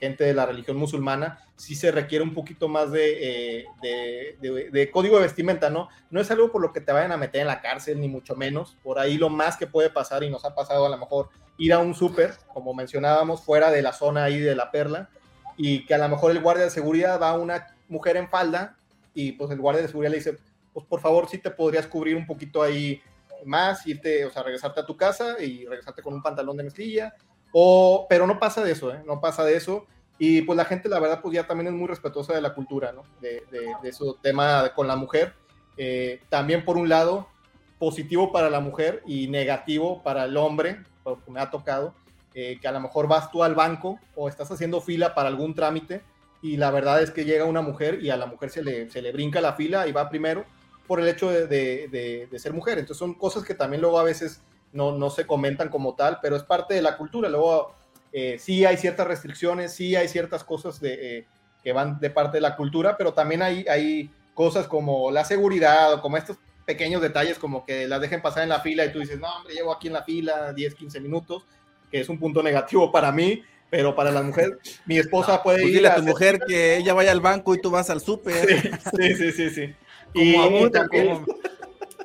gente de la religión musulmana, sí se requiere un poquito más de, eh, de- de- de código de vestimenta, ¿no? No es algo por lo que te vayan a meter en la cárcel, ni mucho menos. Por ahí lo más que puede pasar, y nos ha pasado a lo mejor, ir a un súper, como mencionábamos, fuera de la zona ahí de la perla, y que a lo mejor el guardia de seguridad va a una mujer en falda, y pues el guardia de seguridad le dice, pues por favor, si te podrías cubrir un poquito ahí más, irte, o sea, regresarte a tu casa y regresarte con un pantalón de mezclilla, o, pero no pasa de eso, ¿eh? No pasa de eso. Y pues la gente, la verdad, pues ya también es muy respetuosa de la cultura. De, de, su tema con la mujer. Eh, también, por un lado, positivo para la mujer y negativo para el hombre, porque me ha tocado, eh, que a lo mejor vas tú al banco o estás haciendo fila para algún trámite y la verdad es que llega una mujer y a la mujer se le, brinca la fila y va primero por el hecho de- de ser mujer. Entonces son cosas que también luego a veces no, no se comentan como tal, pero es parte de la cultura. Luego eh, sí hay ciertas restricciones, sí hay ciertas cosas de, eh, que van de parte de la cultura, pero también hay, hay cosas como la seguridad o como estos pequeños detalles como que las dejen pasar en la fila y tú dices, no, hombre, llevo aquí en la fila 10, 15 minutos, que es un punto negativo para mí, pero para las mujeres, mi esposa puede Pues ir dile a tu mujer que ella vaya al banco y tú vas al súper. Sí, sí, sí, sí. Como Y, Abu, también- como-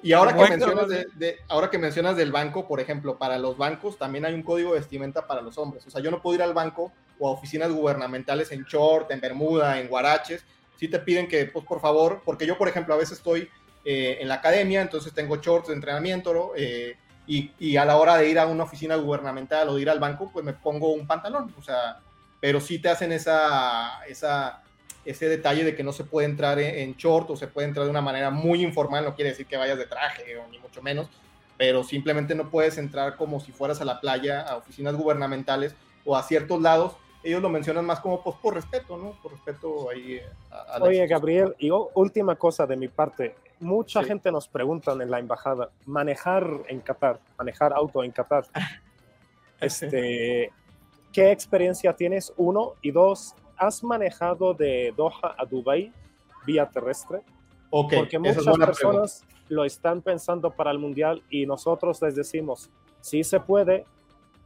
y ahora que mencionas de, de- ahora que mencionas del banco, por ejemplo, para los bancos también hay un código de vestimenta para los hombres. O sea, yo no puedo ir al banco o a oficinas gubernamentales en short, en bermuda, en guaraches. Sí te piden que, pues, por favor, porque yo, por ejemplo, a veces estoy eh, en la academia, entonces tengo shorts de entrenamiento, ¿no? Eh, y, y a la hora de ir a una oficina gubernamental o de ir al banco, pues me pongo un pantalón. O sea, pero sí te hacen esa, esa, ese detalle de que no se puede entrar en, en short o se puede entrar de una manera muy informal, no quiere decir que vayas de traje o ni mucho menos, pero simplemente no puedes entrar como si fueras a la playa, a oficinas gubernamentales o a ciertos lados. Ellos lo mencionan más como pues, por respeto, ¿no? Por respeto ahí a, a Oye. Gabriel, y última cosa de mi parte. Mucha Sí. gente nos pregunta en la embajada, manejar en Qatar, manejar auto en Qatar. Este, ¿Qué experiencia tienes? Uno. Y dos, ¿has manejado de Doha a Dubai vía terrestre? Ok, Porque es muchas buena personas lo están pensando para el Mundial y nosotros les decimos, sí se puede,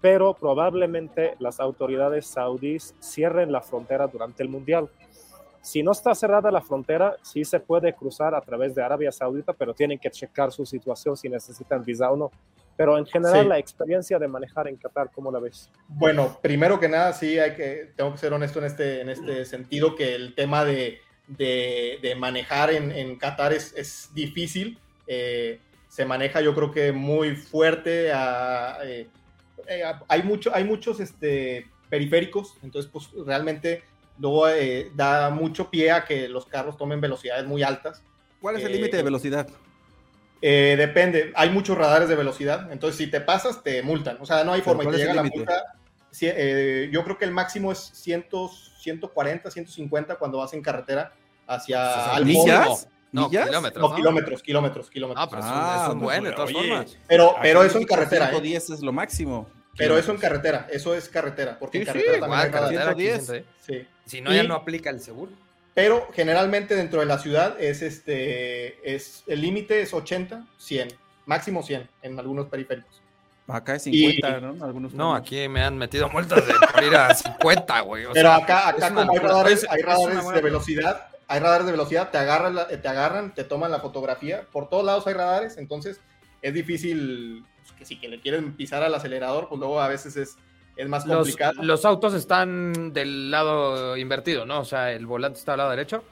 pero probablemente las autoridades saudíes cierren la frontera durante el Mundial. Si no está cerrada la frontera, sí se puede cruzar a través de Arabia Saudita, pero tienen que checar su situación si necesitan visa o no. Pero en general Sí. la experiencia de manejar en Qatar, ¿cómo la ves? Bueno, primero que nada, sí, hay que, tengo que ser honesto en este, en este sentido, que el tema de, de- de manejar en, en Qatar es, es difícil. Eh, se maneja, yo creo que muy fuerte. a- eh, eh, a- hay, mucho, hay muchos este, periféricos, entonces, pues realmente luego eh, da mucho pie a que los carros tomen velocidades muy altas. ¿Cuál es el Eh, límite de velocidad? Eh, depende, hay muchos radares de velocidad, entonces si te pasas te multan, o sea, no hay ¿Pero forma y te llega la multa. Sí, eh, yo creo que el máximo es 100, 140, 150 cuando vas en carretera hacia al. No, ¿Millas? kilómetros. No, ¿no? kilómetros, kilómetros, kilómetros. Ah, pero Ah, es un pues, buen, de todas oye. formas. pero pero eso en carretera, ¿eh? 110 es lo máximo. Pero eso en carretera, eso es carretera, porque Sí, en sí, carretera también Igual, hay carretera aquí 110. siempre. Sí. Si no, ya no aplica el seguro. Pero generalmente dentro de la ciudad es este es el límite es 80, 100, máximo 100 en algunos periféricos. Acá es Y- 50, ¿no? Algunos No, aquí me han metido multas de por ir a 50, güey. o Pero sea, acá, acá una como hay radares, Es- hay radares de velocidad, hay radares de velocidad, te agarran, te agarran, te toman la fotografía, por todos lados hay radares, entonces es difícil pues, que si que le quieren pisar al acelerador, pues luego a veces es, es más complicado. los autos están del lado invertido, ¿no? O sea, el volante está al lado derecho.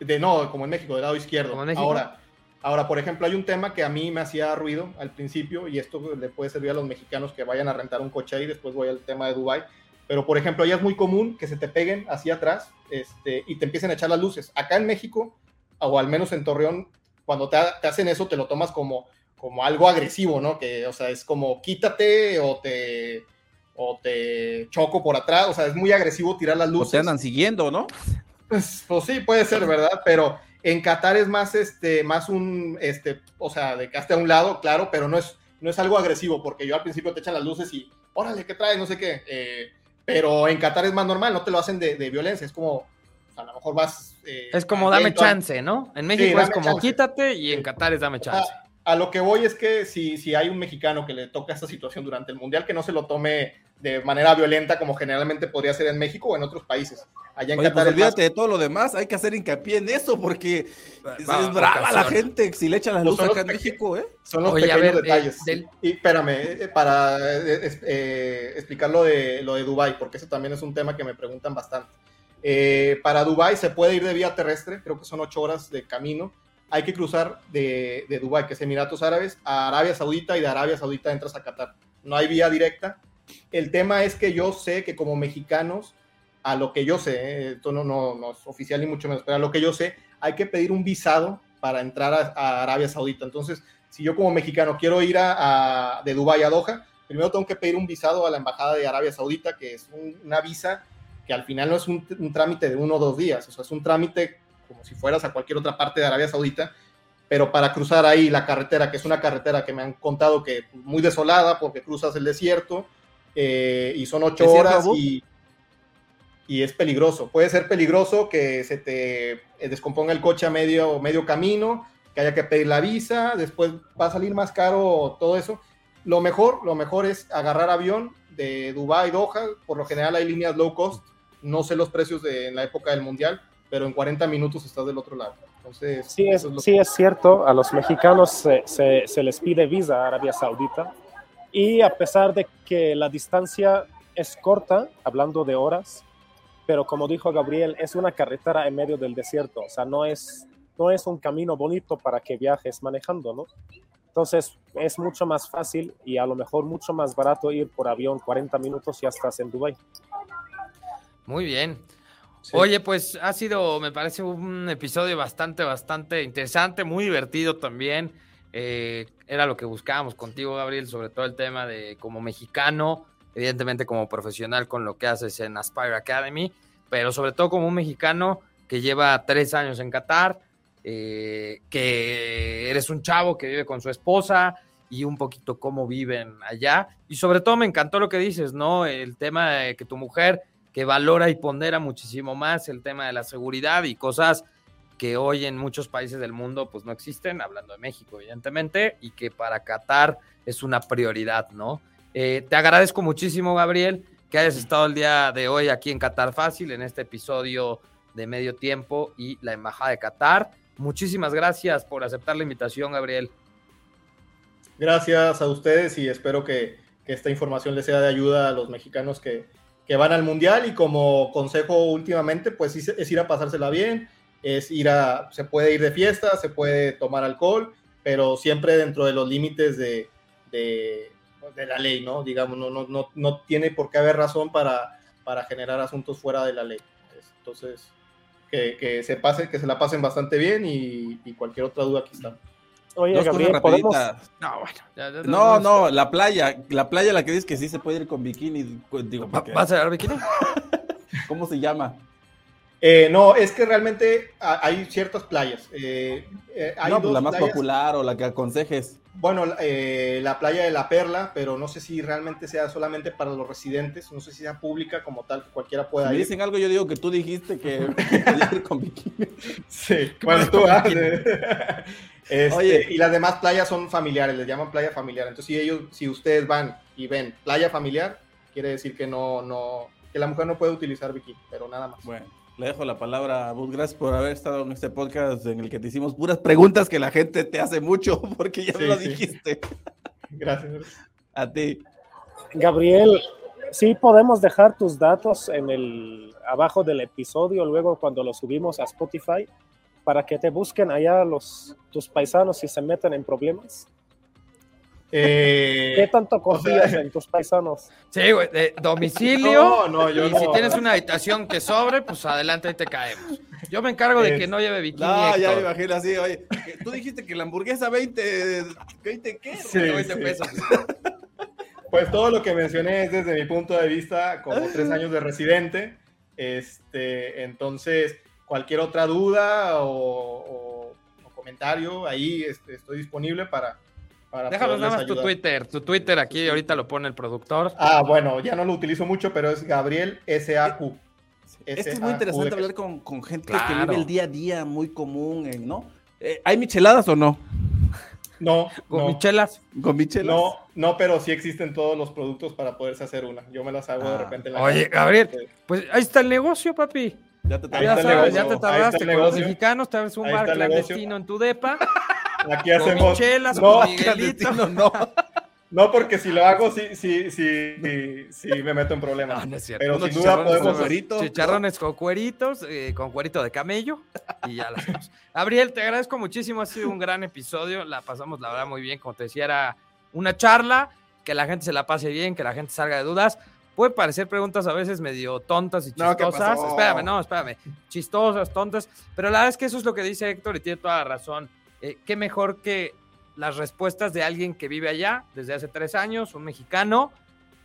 De no, como en México, del lado izquierdo. Ahora, ahora, por ejemplo, hay un tema que a mí me hacía ruido al principio y esto le puede servir a los mexicanos que vayan a rentar un coche ahí, después voy al tema de Dubai. Pero, por ejemplo, allá es muy común que se te peguen hacia atrás este, y te empiecen a echar las luces. Acá en México, o al menos en Torreón, cuando te, te hacen eso, te lo tomas como, como algo agresivo, ¿no? Que, o sea, es como quítate o te, o te choco por atrás. O sea, es muy agresivo tirar las O luces. te andan siguiendo, ¿no? Pues, pues sí, puede ser, ¿verdad? Pero en Qatar es más, este, más un, este, o sea, de que hasta a un lado, claro, pero no es, no es algo agresivo, porque yo al principio te echan las luces y, órale, ¿qué traes? No sé qué. eh, pero en Qatar es más normal, no te lo hacen de, de violencia, es como, o a lo mejor vas... eh, Es como dame chance, ¿no? En México es como chance. quítate y en. Qatar es dame chance. A lo que voy es que si, si hay un mexicano que le toca esta situación durante el Mundial, que no se lo tome de manera violenta como generalmente podría ser en México o en otros países. Allá en Oye, Qatar pues es más- olvídate de todo lo demás, hay que hacer hincapié en eso porque es, Va, es brava la ocasión. gente si le echan las Pues luces son acá en México, ¿eh? Son los Oye, a pequeños ver, eh, detalles. del- Y espérame, eh, para eh, eh, explicar lo de, lo de Dubai, porque eso también es un tema que me preguntan bastante. Eh, para Dubai se puede ir de vía terrestre, creo que son ocho horas de camino. Hay que cruzar de, de Dubai, que es Emiratos Árabes, a Arabia Saudita y de Arabia Saudita entras a Qatar. No hay vía directa. El tema es que yo sé que como mexicanos, a lo que yo sé, eh, esto no, no, no es oficial ni mucho menos, pero a lo que yo sé, hay que pedir un visado para entrar a, Arabia Saudita. Entonces, si yo como mexicano quiero ir a, a- de Dubái a Doha, primero tengo que pedir un visado a la Embajada de Arabia Saudita, que es un- una visa que al final no es un, un trámite de uno o dos días, o sea, es un trámite como si fueras a cualquier otra parte de Arabia Saudita, pero para cruzar ahí la carretera, que es una carretera que me han contado que muy desolada porque cruzas el desierto eh, y son ocho ¿Desierto, horas y, y es peligroso. Puede ser peligroso que se te eh, descomponga el coche a medio, medio camino, que haya que pedir la visa, después va a salir más caro todo eso. Lo mejor, lo mejor es agarrar avión de Dubái, Doha, por lo general hay líneas low cost, no sé los precios de en la época del mundial, pero en 40 minutos estás del otro lado. Entonces, Sí es, cierto, a los mexicanos se, se- se les pide visa a Arabia Saudita y a pesar de que la distancia es corta, hablando de horas, pero como dijo Gabriel, es una carretera en medio del desierto, o sea, no es, no es un camino bonito para que viajes manejando, ¿no? Entonces es mucho más fácil y a lo mejor mucho más barato ir por avión 40 minutos y ya estás en Dubái. Muy bien. Oye, pues ha sido, me parece, un episodio bastante, bastante interesante, muy divertido también. Eh, era lo que buscábamos contigo, Gabriel, sobre todo el tema de como mexicano, evidentemente como profesional con lo que haces en Aspire Academy, pero sobre todo como un mexicano que lleva tres años en Qatar, eh, que eres un chavo que vive con su esposa y un poquito cómo viven allá. Y sobre todo me encantó lo que dices, ¿no? El tema de que tu mujer que valora y pondera muchísimo más el tema de la seguridad y cosas que hoy en muchos países del mundo pues no existen, hablando de México evidentemente, y que para Qatar es una prioridad, ¿no? Eh, te agradezco muchísimo, Gabriel, que hayas estado el día de hoy aquí en Qatar Fácil, en este episodio de Medio Tiempo y la Embajada de Qatar. Muchísimas gracias por aceptar la invitación, Gabriel. Gracias a ustedes y espero que, que esta información les sea de ayuda a los mexicanos que, que van al mundial y como consejo últimamente, pues es ir a pasársela bien, es ir a, se puede ir de fiesta, se puede tomar alcohol, pero siempre dentro de los límites de, de, de la ley, ¿no? Digamos, no, no, no, no, tiene por qué haber razón para, para generar asuntos fuera de la ley. Entonces, que, que se pase, que se la pasen bastante bien y, y cualquier otra duda aquí estamos. Oye, Gabriel, ¿podemos... No, bueno. Ya, ya, no, no, la playa. La playa la que dices que sí se puede ir con bikini. Digo, porque... ¿Vas a ver bikini? ¿Cómo se llama? Eh, no, es que realmente hay ciertas playas. Eh, eh, hay no, pues la más playas. popular o la que aconsejes. Bueno, eh, la playa de la Perla, pero no sé si realmente sea solamente para los residentes, no sé si sea pública como tal, que cualquiera pueda si ir. Me dicen algo, yo digo que tú dijiste que con bikini. Sí, bueno, tú haces. Este, Oye, y las demás playas son familiares, les llaman playa familiar. Entonces, si ellos, si ustedes van y ven playa familiar, quiere decir que no, no, que la mujer no puede utilizar bikini, pero nada más. Bueno, le dejo la palabra a Bud. Gracias por haber estado en este podcast en el que te hicimos puras preguntas que la gente te hace mucho, porque ya sí, lo sí. dijiste. Gracias. A ti. Gabriel, sí podemos dejar tus datos en el abajo del episodio, luego cuando lo subimos a Spotify para que te busquen allá los tus paisanos si se meten en problemas? Eh, ¿Qué tanto confías o sea, en tus paisanos? Sí, güey, de domicilio. No, no, yo y no. si tienes una habitación que sobre, pues adelante ahí te caemos. Yo me encargo de que no lleve bikini. No, Héctor. ya me imagino así, oye. Tú dijiste que la hamburguesa 20, 20 ¿qué? Sí, 20 sí. pesos. Pues todo lo que mencioné es desde mi punto de vista, como tres años de residente. Este, entonces, cualquier otra duda o, o, o comentario, ahí este, estoy disponible para, para Déjanos nada más ayudar. tu Twitter. Tu Twitter aquí ahorita lo pone el productor. Ah, bueno, ya no lo utilizo mucho, pero es Gabriel SAQ. Este es muy interesante hablar con, con gente claro. que vive el día a día muy común, ¿no? Eh, ¿Hay micheladas o no? No. ¿Con no. michelas? ¿Con michelas? No, no, pero sí existen todos los productos para poderse hacer una. Yo me las hago ah. de repente. En la Oye, casa. Gabriel, pues ahí está el negocio, papi. Ya te, ya sabes, ya te tardaste con los mexicanos, te ves un bar clandestino en tu depa. Aquí hacemos. No, Miguelito. No, no, porque si lo hago, sí, sí, sí, sí, sí me meto en problemas. No, no es cierto. Pero Unos sin duda podemos. Cueritos, chicharrones con cueritos, eh, con cuerito de camello, y ya las hacemos. Gabriel, te agradezco muchísimo. Ha sido un gran episodio. La pasamos, la verdad, muy bien. Como te decía, era una charla. Que la gente se la pase bien, que la gente salga de dudas. Puede parecer preguntas a veces medio tontas y chistosas. No, espérame, no, espérame. Chistosas, tontas. Pero la verdad es que eso es lo que dice Héctor y tiene toda la razón. Eh, qué mejor que las respuestas de alguien que vive allá desde hace tres años, un mexicano,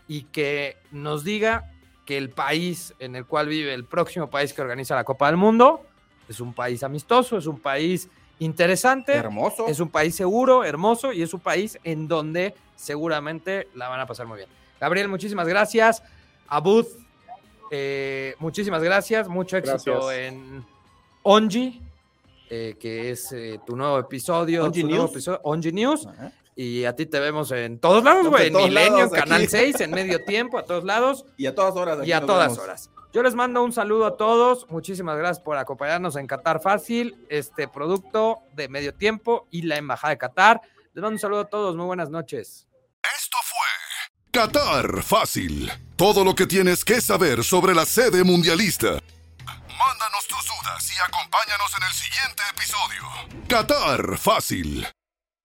y que nos diga que el país en el cual vive, el próximo país que organiza la Copa del Mundo, es un país amistoso, es un país interesante, hermoso, es un país seguro, hermoso y es un país en donde seguramente la van a pasar muy bien. Gabriel, muchísimas gracias. Abud, eh, muchísimas gracias. Mucho éxito Gracias. en Ongi, eh, que es eh, tu nuevo episodio. Ongi tu News. nuevo episodio, Ongi News. Ajá. Y a ti te vemos en todos lados, güey. En Milenio, en Canal aquí. 6, en medio tiempo, a todos lados Y a todas horas. aquí y a todas vemos. horas. Yo les mando un saludo a todos. Muchísimas gracias por acompañarnos en Qatar Fácil, este producto de medio tiempo y la Embajada de Qatar. Les mando un saludo a todos. Muy buenas noches. Esto fue Qatar Fácil. Todo lo que tienes que saber sobre la sede mundialista. Mándanos tus dudas y acompáñanos en el siguiente episodio. Qatar Fácil.